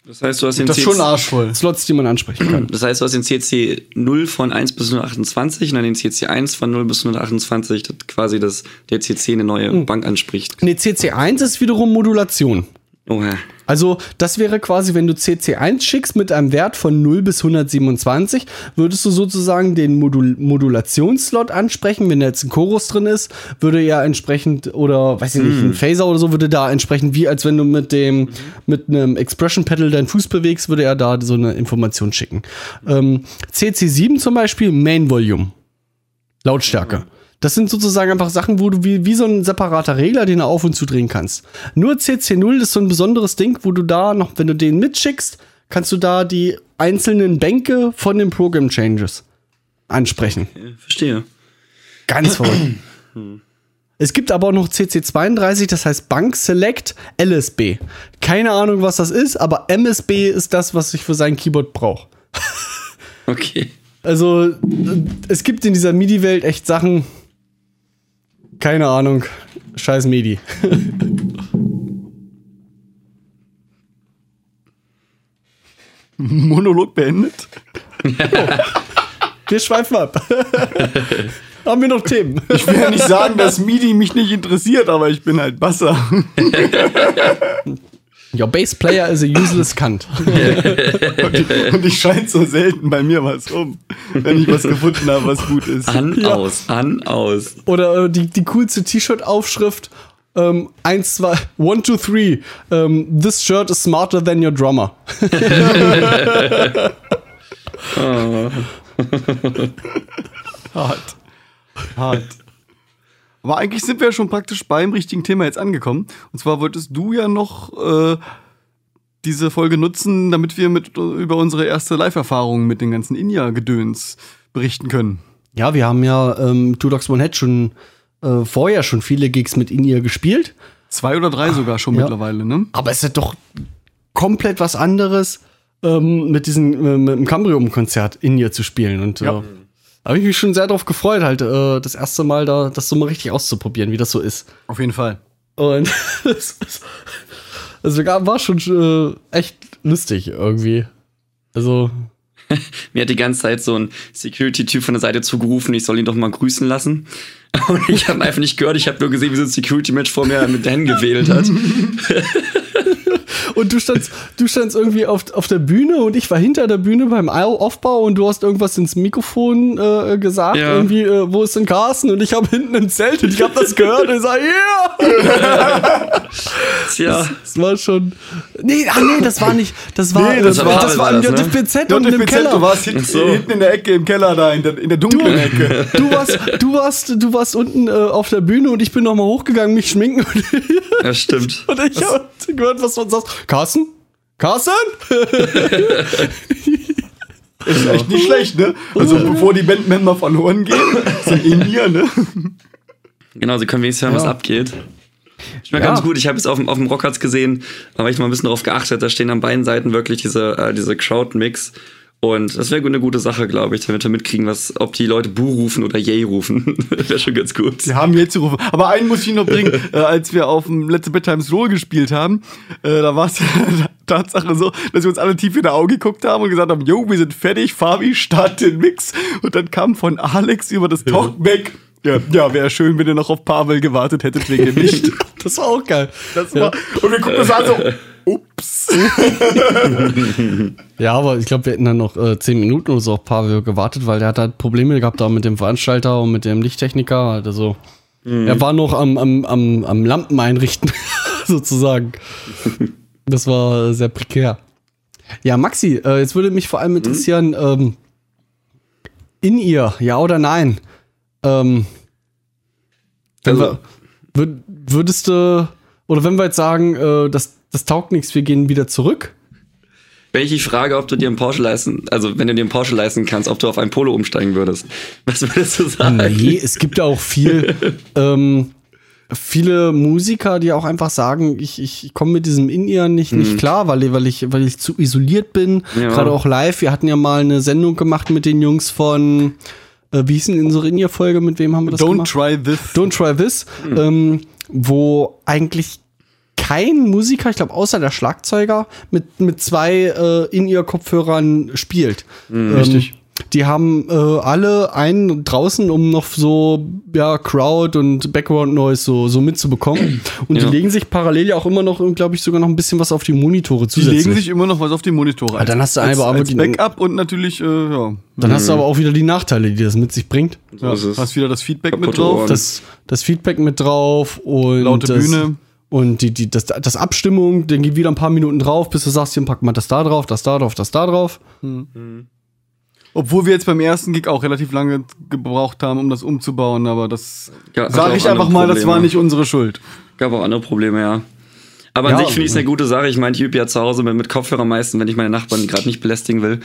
[SPEAKER 2] Das heißt, du hast den
[SPEAKER 1] Das ist
[SPEAKER 2] CC
[SPEAKER 1] schon arschvoll.
[SPEAKER 3] Slots, die man ansprechen kann.
[SPEAKER 2] Das heißt, du hast den CC 0 von 1 bis 128 und dann den CC 1 von 0 bis 128, das quasi das, der CC eine neue Bank anspricht.
[SPEAKER 3] Nee, CC1 ist wiederum Modulation.
[SPEAKER 2] Oha.
[SPEAKER 3] Also, das wäre quasi, wenn du CC1 schickst mit einem Wert von 0 bis 127, würdest du sozusagen den Modul Modulationsslot ansprechen. Wenn da jetzt ein Chorus drin ist, würde ja entsprechend, oder weiß ich nicht, ein Phaser oder so, würde da entsprechend, wie als wenn du mit dem, mit einem Expression Pedal deinen Fuß bewegst, würde er da so eine Information schicken. Ähm, CC7 zum Beispiel, Main Volume. Lautstärke. Das sind sozusagen einfach Sachen, wo du wie, wie so ein separater Regler den du auf und zudrehen kannst. Nur CC0 ist so ein besonderes Ding, wo du da noch, wenn du den mitschickst, kannst du da die einzelnen Bänke von den Program Changes ansprechen.
[SPEAKER 2] Verstehe.
[SPEAKER 3] Ganz verrückt. Es gibt aber auch noch CC32, das heißt Bank Select LSB. Keine Ahnung, was das ist, aber MSB ist das, was ich für sein Keyboard brauche.
[SPEAKER 2] Okay.
[SPEAKER 3] Also, äh, es gibt in dieser MIDI-Welt echt Sachen. Keine Ahnung. Scheiß MIDI.
[SPEAKER 1] Monolog beendet.
[SPEAKER 3] Wir schweifen ab. Haben wir noch Themen?
[SPEAKER 1] Ich will ja nicht sagen, dass MIDI mich nicht interessiert, aber ich bin halt Basser.
[SPEAKER 3] Your bass player is a useless cunt.
[SPEAKER 1] Und ich, und ich scheint so selten bei mir was um, wenn ich was gefunden habe, was gut ist.
[SPEAKER 2] An,
[SPEAKER 3] Ja.
[SPEAKER 2] aus, an, aus.
[SPEAKER 3] Oder äh, die, die coolste T-Shirt-Aufschrift. Ähm, eins, zwei, one, two, three. Ähm, this shirt is smarter than your drummer.
[SPEAKER 1] Hart. Hart. Aber eigentlich sind wir ja schon praktisch beim richtigen Thema jetzt angekommen. Und zwar wolltest du ja noch äh, diese Folge nutzen, damit wir mit, über unsere erste Live-Erfahrung mit den ganzen Inja-Gedöns berichten können.
[SPEAKER 3] Ja, wir haben ja ähm, Two Dogs One Head schon äh, vorher schon viele Gigs mit in ihr gespielt.
[SPEAKER 1] Zwei oder drei sogar schon
[SPEAKER 3] ja.
[SPEAKER 1] mittlerweile, ne?
[SPEAKER 3] Aber es ist doch komplett was anderes, ähm, mit diesem äh, mit dem Cambrium-Konzert in ihr zu spielen. Und
[SPEAKER 1] Ja.
[SPEAKER 3] äh, habe ich mich schon sehr darauf gefreut, halt äh, das erste Mal da das so mal richtig auszuprobieren, wie das so ist.
[SPEAKER 1] Auf jeden Fall.
[SPEAKER 3] Und es es- es war schon äh, echt lustig irgendwie. Also,
[SPEAKER 2] Mir hat die ganze Zeit so ein Security-Typ von der Seite zugerufen, ich soll ihn doch mal grüßen lassen. Und ich habe einfach nicht gehört, ich habe nur gesehen, wie so ein Security-Mensch vor mir mit den Händen gewählt hat.
[SPEAKER 3] Und du standst, du standst irgendwie auf, auf der Bühne und ich war hinter der Bühne beim Au- Aufbau und du hast irgendwas ins Mikrofon äh, gesagt.
[SPEAKER 2] Ja.
[SPEAKER 3] Irgendwie, äh, wo ist denn Carsten? Und ich habe hinten im Zelt und ich habe das gehört und ich sag, yeah!
[SPEAKER 2] Tja,
[SPEAKER 3] Das war schon. Nee, ah, nee, das war nicht. Das war,
[SPEAKER 1] Nee, das
[SPEAKER 3] das war- das war
[SPEAKER 2] war
[SPEAKER 3] im
[SPEAKER 2] das, ne?
[SPEAKER 3] JFBZ und im
[SPEAKER 1] JFBZ,
[SPEAKER 3] Keller.
[SPEAKER 1] du warst hinten,
[SPEAKER 2] so.
[SPEAKER 1] hinten in der Ecke im Keller da, in der, in der dunklen Ecke.
[SPEAKER 3] Du warst, du warst, du warst unten äh, auf der Bühne und ich bin noch mal hochgegangen, mich schminken und,
[SPEAKER 2] das stimmt.
[SPEAKER 3] und ich habe gehört, was du sagst. Carsten? Carsten?
[SPEAKER 1] Ist echt nicht schlecht, ne? Also bevor die Bandmember verloren gehen, sind in hier, ne?
[SPEAKER 2] Genau, sie können wenigstens hören, was
[SPEAKER 3] Ja.
[SPEAKER 2] abgeht. Ich mir
[SPEAKER 3] Ja.
[SPEAKER 2] ganz gut, ich habe es auf dem, auf dem Rockarts gesehen, da habe ich mal ein bisschen darauf geachtet, da stehen an beiden Seiten wirklich diese, äh, diese Crowd-Mix. Und das wäre eine gute Sache, glaube ich, damit wir mitkriegen, was, ob die Leute Boo rufen oder Yay rufen. wäre schon ganz gut.
[SPEAKER 1] Sie haben jetzt gerufen. Aber einen muss ich noch bringen. äh, als wir auf dem letzte Bedtimes Roll gespielt haben, äh, da war es Tatsache so, dass wir uns alle tief in die Augen geguckt haben und gesagt haben, yo, wir sind fertig, Fabi, start den Mix. Und dann kam von Alex über das Talkback. Ja, ja wäre schön, wenn ihr noch auf Pavel gewartet hättet wegen dem Licht.
[SPEAKER 3] Das war auch geil.
[SPEAKER 1] Das war, und wir gucken uns an so, ups.
[SPEAKER 3] Ja, aber ich glaube, wir hätten dann noch äh, zehn Minuten oder so auf Pavel gewartet, weil der hat halt Probleme gehabt da mit dem Veranstalter und mit dem Lichttechniker. Also, er war noch am, am, am, am Lampen einrichten, sozusagen. Das war sehr prekär. Ja, Maxi, äh, jetzt würde mich vor allem interessieren, ähm, in ihr, ja oder nein? Ähm,
[SPEAKER 2] Also-
[SPEAKER 3] wir, würd, würdest du, oder wenn wir jetzt sagen, äh, das, das taugt nichts, wir gehen wieder zurück?
[SPEAKER 2] Wenn ich dich frage, ob du dir einen Porsche leisten, also wenn du dir einen Porsche leisten kannst, ob du auf ein Polo umsteigen würdest, was würdest du sagen?
[SPEAKER 3] Nee, es gibt ja auch viel, ähm, viele Musiker, die auch einfach sagen, ich, ich komme mit diesem In-Ear nicht, nicht klar, weil, ich- weil, ich, weil ich zu isoliert bin.
[SPEAKER 2] Ja.
[SPEAKER 3] Gerade auch live. Wir hatten ja mal eine Sendung gemacht mit den Jungs von, äh, wie hieß denn unsere In-Ear-Folge? Mit wem haben wir das
[SPEAKER 1] Don't
[SPEAKER 3] gemacht?
[SPEAKER 1] try this.
[SPEAKER 3] Don't Try This, ähm, wo eigentlich kein Musiker, ich glaube außer der Schlagzeuger, mit, mit zwei äh, In-Ear-Kopfhörern spielt. Ähm,
[SPEAKER 1] richtig.
[SPEAKER 3] Die haben äh, alle einen draußen, um noch so ja, Crowd und Background Noise so, so mitzubekommen. Und
[SPEAKER 2] Ja.
[SPEAKER 3] die legen sich parallel ja auch immer noch, glaube ich, sogar noch ein bisschen was auf die Monitore
[SPEAKER 1] Die
[SPEAKER 3] zusätzlich.
[SPEAKER 1] legen sich immer noch was auf die Monitore.
[SPEAKER 3] Ah, dann hast du
[SPEAKER 1] als,
[SPEAKER 3] aber
[SPEAKER 1] als
[SPEAKER 3] die-
[SPEAKER 1] Backup und natürlich, äh, ja.
[SPEAKER 3] Dann hast du aber auch wieder die Nachteile, die das mit sich bringt.
[SPEAKER 2] So
[SPEAKER 1] ja hast wieder das Feedback mit drauf.
[SPEAKER 3] Das, das Feedback mit drauf und
[SPEAKER 1] Laute
[SPEAKER 3] das,
[SPEAKER 1] Bühne.
[SPEAKER 3] Und die, die, das, das Abstimmung, dann geht wieder ein paar Minuten drauf, bis du sagst, hier pack mal das da drauf, das da drauf, das da drauf.
[SPEAKER 1] Obwohl wir jetzt beim ersten Gig auch relativ lange gebraucht haben, um das umzubauen, aber das
[SPEAKER 2] Ja,
[SPEAKER 1] sage ich einfach mal, das war
[SPEAKER 2] Probleme.
[SPEAKER 1] nicht unsere Schuld.
[SPEAKER 2] Gab auch andere Probleme, ja. Aber
[SPEAKER 3] Ja,
[SPEAKER 2] an sich finde ich es eine gute Sache. Ich meine, ich übe ja zu Hause mit, mit Kopfhörer meistens, wenn ich meine Nachbarn gerade nicht belästigen will.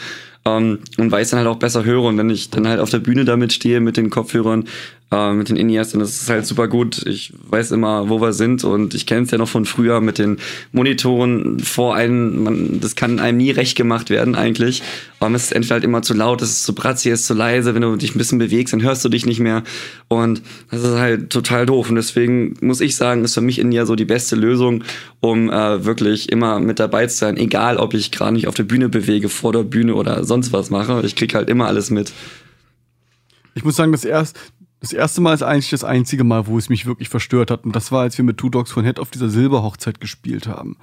[SPEAKER 2] Ähm, und weil ich dann halt auch besser höre. Und wenn ich dann halt auf der Bühne damit stehe mit den Kopfhörern, äh, mit den In-Ears, dann ist es halt super gut. Ich weiß immer, wo wir sind. Und ich kenne es ja noch von früher mit den Monitoren vor einem. Man, das kann einem nie recht gemacht werden eigentlich. Aber es ist entweder halt immer zu laut, es ist zu bratzig, es ist zu leise. Wenn du dich ein bisschen bewegst, dann hörst du dich nicht mehr. Und das ist halt total doof. Und deswegen muss ich sagen, ist für mich in ja so die beste Lösung, um äh, wirklich immer mit dabei zu sein. Egal, ob ich gerade nicht auf der Bühne bewege, vor der Bühne oder sonst was mache. Ich krieg halt immer alles mit.
[SPEAKER 1] Ich muss sagen, das, erst, das erste Mal ist eigentlich das einzige Mal, wo es mich wirklich verstört hat. Und das war, als wir mit Two Dogs von Head auf dieser Silberhochzeit gespielt haben.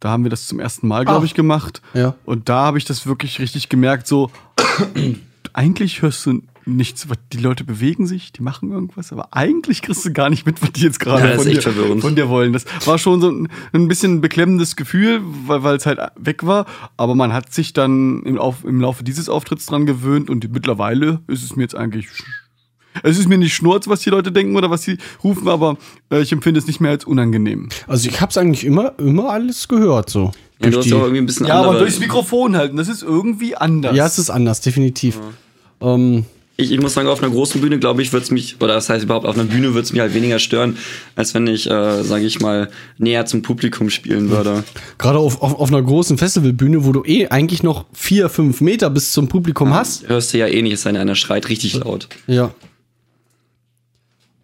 [SPEAKER 1] Da haben wir das zum ersten Mal, glaube ich, gemacht.
[SPEAKER 3] Ja.
[SPEAKER 1] Und da habe ich das wirklich richtig gemerkt, so eigentlich hörst du nichts, die Leute bewegen sich, die machen irgendwas, aber eigentlich kriegst du gar nicht mit, was die jetzt gerade
[SPEAKER 2] Ja,
[SPEAKER 1] von, dir, von dir wollen. Das war schon so ein, ein bisschen beklemmendes Gefühl, weil weil es halt weg war, aber man hat sich dann im, Auf, im Laufe dieses Auftritts dran gewöhnt und mittlerweile ist es mir jetzt eigentlich es ist mir nicht Schnurz, was die Leute denken oder was sie rufen, aber äh, ich empfinde es nicht mehr als unangenehm.
[SPEAKER 3] Also ich habe es eigentlich immer, immer alles gehört so.
[SPEAKER 2] Ja, du
[SPEAKER 3] Durch
[SPEAKER 2] hast
[SPEAKER 3] die-
[SPEAKER 2] auch irgendwie ein bisschen
[SPEAKER 1] Ja, aber durchs Mikrofon halten, das ist irgendwie anders.
[SPEAKER 3] ja, es ist anders, definitiv. Ähm,
[SPEAKER 2] Ich, ich muss sagen, auf einer großen Bühne, glaube ich, wird es mich, oder das heißt überhaupt, auf einer Bühne wird es mich halt weniger stören, als wenn ich, äh, sage ich mal, näher zum Publikum spielen würde.
[SPEAKER 3] Gerade auf, auf, auf einer großen Festivalbühne, wo du eh eigentlich noch vier, fünf Meter bis zum Publikum hast.
[SPEAKER 2] Hörst du ja eh nicht, es sei denn, einer schreit richtig laut.
[SPEAKER 3] Ja.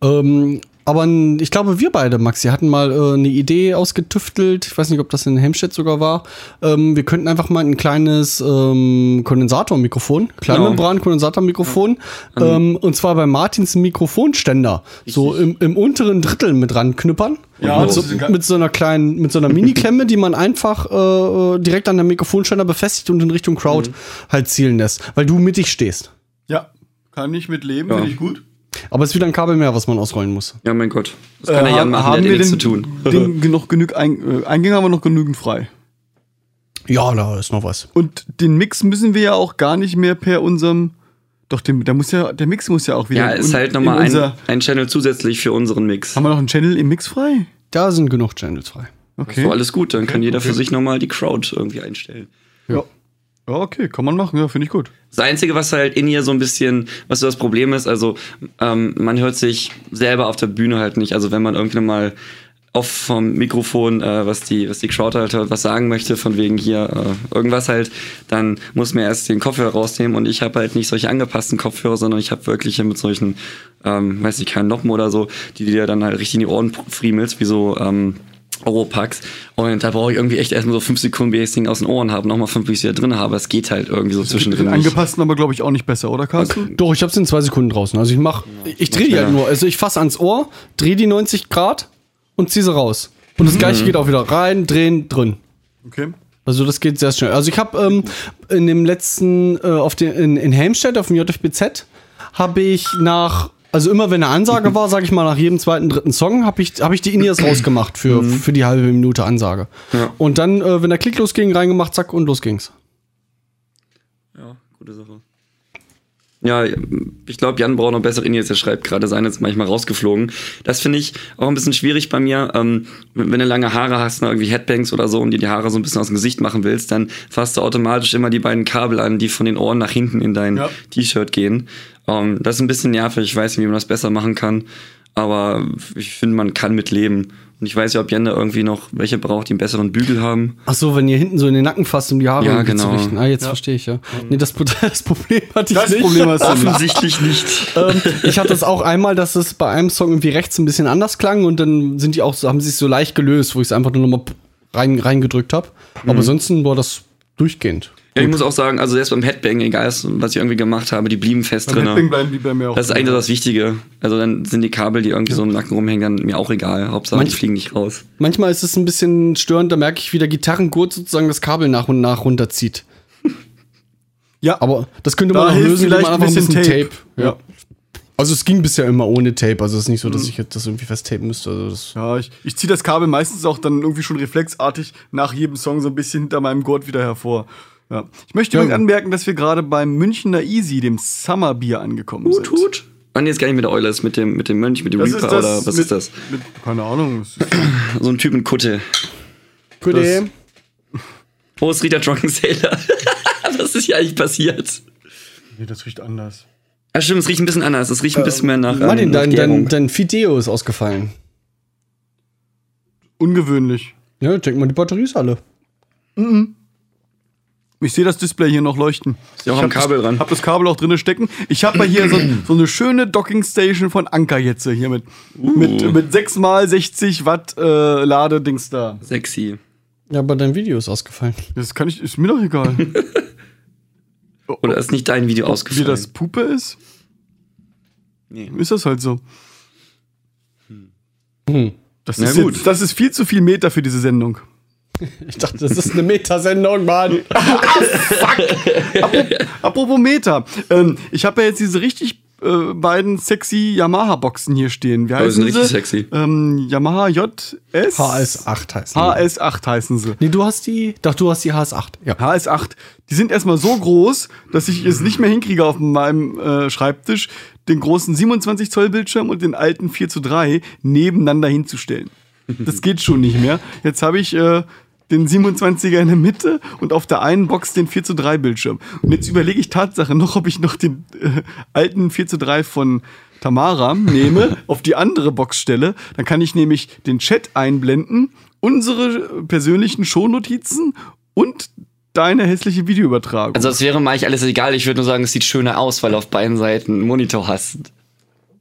[SPEAKER 3] Ähm, aber n- ich glaube, wir beide, Maxi, hatten mal äh, eine Idee ausgetüftelt. Ich weiß nicht, ob das in Helmstedt sogar war. Ähm, wir könnten einfach mal ein kleines ähm, Kondensatormikrofon, Kleinmembran-Kondensatormikrofon, ähm, und zwar bei Martins Mikrofonständer, so im, im unteren Drittel mit ranknüppern.
[SPEAKER 1] Ja,
[SPEAKER 3] mit,
[SPEAKER 1] das
[SPEAKER 3] so, mit so einer kleinen, mit so einer Mini-Klemme, die man einfach äh, direkt an der Mikrofonständer befestigt und in Richtung Crowd halt zielen lässt, weil du mittig stehst.
[SPEAKER 1] Ja, kann ich mit leben,
[SPEAKER 2] Ja.
[SPEAKER 1] finde ich gut.
[SPEAKER 3] Aber es ist wieder ein Kabel mehr, was man ausrollen muss.
[SPEAKER 2] Ja, mein Gott. Das kann der
[SPEAKER 1] Äh,
[SPEAKER 2] Jan machen, der hat eh nichts zu tun.
[SPEAKER 1] Den, genug, genug ein, äh, Eingänge haben wir noch genügend frei.
[SPEAKER 3] Ja, da ist noch was.
[SPEAKER 1] Und den Mix müssen wir ja auch gar nicht mehr per unserem. Doch, dem, der, muss ja, der Mix muss ja auch wieder.
[SPEAKER 2] Ja,
[SPEAKER 1] in-
[SPEAKER 2] ist halt nochmal ein, ein Channel zusätzlich für unseren Mix.
[SPEAKER 1] Haben wir noch einen Channel im Mix frei?
[SPEAKER 3] Da sind genug Channels frei.
[SPEAKER 1] Okay.
[SPEAKER 2] So, alles gut, dann kann jeder für sich nochmal die Crowd irgendwie einstellen.
[SPEAKER 1] ja. Ja, okay, kann man machen. Ja, finde ich gut.
[SPEAKER 2] Das Einzige, was halt in ihr so ein bisschen, was so das Problem ist, also ähm, man hört sich selber auf der Bühne halt nicht. Also wenn man irgendwie mal auf vom Mikrofon, äh, was die, was die Crowd halt was sagen möchte, von wegen hier äh, irgendwas halt, dann muss man erst den Kopfhörer rausnehmen und ich habe halt nicht solche angepassten Kopfhörer, sondern ich habe wirklich mit solchen, ähm, weiß nicht, keinen Noppen oder so, die dir dann halt richtig in die Ohren friemelst, wie so ähm, Oropax. Und da brauche ich irgendwie echt erstmal so fünf Sekunden, bis ich das Ding aus den Ohren habe, nochmal fünf, bis ich wieder drin habe. Es geht halt irgendwie so zwischendrin
[SPEAKER 1] angepassten aber, glaube ich, auch nicht besser, oder, Carsten?
[SPEAKER 3] Doch, ich hab's in zwei Sekunden draußen. Also ich mach, ich drehe die halt nur. Also ich fasse ans Ohr, drehe die 90 Grad und ziehe sie raus. Und das gleiche geht auch wieder rein, drehen, drin.
[SPEAKER 1] Okay.
[SPEAKER 3] Also das geht sehr schnell. Also ich habe ähm, in dem letzten, äh, auf den, in, in Helmstedt, auf dem JFBZ, habe ich nach, also immer wenn eine Ansage war, sage ich mal, nach jedem zweiten, dritten Song, habe ich, hab ich die In-Ears rausgemacht für, für die halbe Minute Ansage.
[SPEAKER 2] Ja.
[SPEAKER 3] Und dann, äh, wenn der Klick losging, reingemacht, zack, und los ging's.
[SPEAKER 2] Ja, gute Sache. Ja, ich glaube, Jan braucht noch bessere Indies. Er schreibt gerade, seine ist manchmal rausgeflogen. Das finde ich auch ein bisschen schwierig bei mir. Ähm, wenn wenn du lange Haare hast, ne, irgendwie Headbangs oder so, und dir die Haare so ein bisschen aus dem Gesicht machen willst, dann fasst du automatisch immer die beiden Kabel an, die von den Ohren nach hinten in dein
[SPEAKER 1] Ja.
[SPEAKER 2] T-Shirt gehen. Ähm, das ist ein bisschen nervig. Ich weiß nicht, wie man das besser machen kann. Aber ich finde, man kann mit leben. Und ich weiß ja, ob Jan da irgendwie noch welche braucht, die einen besseren Bügel haben.
[SPEAKER 3] Ach so, wenn ihr hinten so in den Nacken fasst, um die Haare
[SPEAKER 2] Ja, genau.
[SPEAKER 3] zu richten. Ah, jetzt verstehe ich, ja. Nee, das, das Problem hatte ich
[SPEAKER 1] Das
[SPEAKER 3] nicht.
[SPEAKER 1] Problem hast.
[SPEAKER 2] Offensichtlich nicht.
[SPEAKER 3] ähm, ich hatte es auch einmal, dass es bei einem Song irgendwie rechts ein bisschen anders klang und dann sind die auch so, haben sie sich so leicht gelöst, wo ich es einfach nur nochmal rein, reingedrückt habe. Aber ansonsten war das durchgehend.
[SPEAKER 2] Ja, ich muss auch sagen, also selbst beim Headbang, egal was ich irgendwie gemacht habe, die blieben fest
[SPEAKER 1] Beim Headbang
[SPEAKER 2] drin.
[SPEAKER 1] bleiben die bei mir auch.
[SPEAKER 2] Das ist eigentlich das Wichtige. Also dann sind die Kabel, die irgendwie so im Nacken rumhängen, dann mir auch egal. Hauptsache, die
[SPEAKER 3] Manch-
[SPEAKER 2] fliegen nicht raus.
[SPEAKER 3] Manchmal ist es ein bisschen störend, da merke ich, wie der Gitarrengurt sozusagen das Kabel nach und nach runterzieht.
[SPEAKER 1] Ja,
[SPEAKER 3] Aber das könnte
[SPEAKER 1] Da
[SPEAKER 3] man auch lösen, indem
[SPEAKER 1] vielleicht
[SPEAKER 3] man einfach
[SPEAKER 1] ein bisschen Tape.
[SPEAKER 3] Ja. Also es ging bisher immer ohne Tape, also es ist nicht so, dass ich jetzt das irgendwie festtapen müsste. Also das
[SPEAKER 1] Ja, ich, ich ziehe das Kabel meistens auch dann irgendwie schon reflexartig nach jedem Song so ein bisschen hinter meinem Gurt wieder hervor. Ja. Ich möchte
[SPEAKER 3] Ja.
[SPEAKER 1] übrigens anmerken, dass wir gerade beim Münchner Easy, dem Summerbier, angekommen
[SPEAKER 2] Hut,
[SPEAKER 1] sind.
[SPEAKER 2] Hut. Ah, nee, jetzt gar nicht mit der Eule, ist mit dem, mit dem Mönch, mit dem
[SPEAKER 1] Das
[SPEAKER 2] Reaper
[SPEAKER 1] ist das
[SPEAKER 2] oder was
[SPEAKER 1] mit,
[SPEAKER 2] ist das?
[SPEAKER 1] Mit, keine Ahnung. ist-
[SPEAKER 2] So ein Typ mit Kutte.
[SPEAKER 3] Gute.
[SPEAKER 2] Oh, es riecht der Drunken Sailor. was ist hier eigentlich passiert?
[SPEAKER 1] Nee, das riecht anders.
[SPEAKER 2] Ah, stimmt, es riecht ein bisschen anders. Es riecht ein bisschen mehr nach.
[SPEAKER 3] Martin,
[SPEAKER 2] ähm, nach
[SPEAKER 3] dein, dein, dein Fideo ist ausgefallen.
[SPEAKER 1] Ungewöhnlich.
[SPEAKER 3] Ja, denk mal, die Batterie ist alle.
[SPEAKER 1] Ich sehe das Display hier noch leuchten.
[SPEAKER 2] ja auch
[SPEAKER 1] ich
[SPEAKER 2] am Kabel
[SPEAKER 1] das,
[SPEAKER 2] dran.
[SPEAKER 1] Hab das Kabel auch drinne stecken. Ich habe mal hier so, so eine schöne Dockingstation von Anker jetzt hier mit,
[SPEAKER 2] Uh.
[SPEAKER 1] mit, mit 6 mal 60 Watt äh, Ladedings da.
[SPEAKER 2] Sexy.
[SPEAKER 3] Ja, aber dein Video ist ausgefallen.
[SPEAKER 1] Das kann ich, ist mir doch egal.
[SPEAKER 2] Oder ist nicht dein Video
[SPEAKER 1] Wie
[SPEAKER 2] ausgefallen?
[SPEAKER 1] das Puppe ist,
[SPEAKER 2] Nee.
[SPEAKER 1] ist das halt so.
[SPEAKER 3] Hm.
[SPEAKER 1] Das
[SPEAKER 2] Na
[SPEAKER 1] ist,
[SPEAKER 2] gut.
[SPEAKER 1] Jetzt, das ist viel zu viel Meter für diese Sendung.
[SPEAKER 3] Ich dachte, das ist eine Metasendung, Mann.
[SPEAKER 1] Apropos Meta. Ähm, ich habe ja jetzt diese richtig äh, beiden sexy Yamaha-Boxen hier stehen. Wie
[SPEAKER 2] Oh, die
[SPEAKER 1] heißen
[SPEAKER 2] sind
[SPEAKER 1] sie?
[SPEAKER 2] richtig sexy.
[SPEAKER 1] Ähm, Yamaha JS?
[SPEAKER 3] HS8 heißt die.
[SPEAKER 1] HS8 heißen sie.
[SPEAKER 3] Nee, du hast die. Doch, du hast die HS8. Ja.
[SPEAKER 1] HS8. Die sind erstmal so groß, dass ich es nicht mehr hinkriege auf meinem äh, Schreibtisch, den großen 27 Zoll Bildschirm und den alten 4 zu 3 nebeneinander hinzustellen. Das geht schon nicht mehr. Jetzt habe ich äh, den 27er in der Mitte und auf der einen Box den 4 zu 3 Bildschirm. Und jetzt überlege ich Tatsache noch, ob ich noch den äh, alten 4 zu 3 von Tamara nehme, auf die andere Box stelle. Dann kann ich nämlich den Chat einblenden, unsere persönlichen Shownotizen und deine hässliche Videoübertragung.
[SPEAKER 2] Also das wäre mir eigentlich alles egal. Ich würde nur sagen, es sieht schöner aus, weil du auf beiden Seiten einen Monitor hast.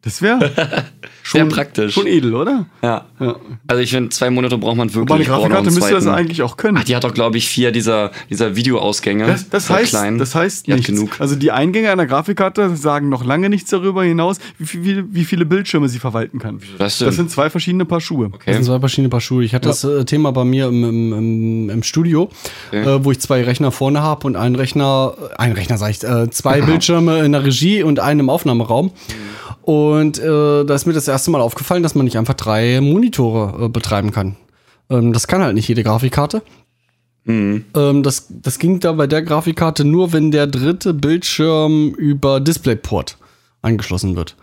[SPEAKER 1] Das wäre
[SPEAKER 2] Sehr praktisch.
[SPEAKER 1] Schon edel, oder?
[SPEAKER 2] Ja.
[SPEAKER 1] Ja.
[SPEAKER 2] Also ich finde, zwei Monitore braucht man wirklich. Brauche noch
[SPEAKER 1] Grafikkarte müsste das eigentlich auch können.
[SPEAKER 2] Ach, die hat doch, glaube ich, vier dieser, dieser Videoausgänge.
[SPEAKER 1] Das, das, heißt,
[SPEAKER 2] klein.
[SPEAKER 1] das heißt nichts.
[SPEAKER 2] genug.
[SPEAKER 1] Also die Eingänge einer Grafikkarte sagen noch lange nichts darüber hinaus, wie, viel, wie viele Bildschirme sie verwalten kann.
[SPEAKER 2] das?
[SPEAKER 1] Das sind zwei verschiedene Paar Schuhe.
[SPEAKER 3] Das sind zwei verschiedene Paar Schuhe. Ich hatte das äh, Thema bei mir im, im, im, im Studio, äh, wo ich zwei Rechner vorne habe und einen Rechner, äh, einen Rechner sag ich, äh, zwei Bildschirme in der Regie und einen im Aufnahmeraum. Und äh, da ist mir das erste Mal aufgefallen, dass man nicht einfach drei Monitore äh, betreiben kann. Ähm, das kann halt nicht jede Grafikkarte. Ähm, das, das ging da bei der Grafikkarte nur, wenn der dritte Bildschirm über DisplayPort angeschlossen wird.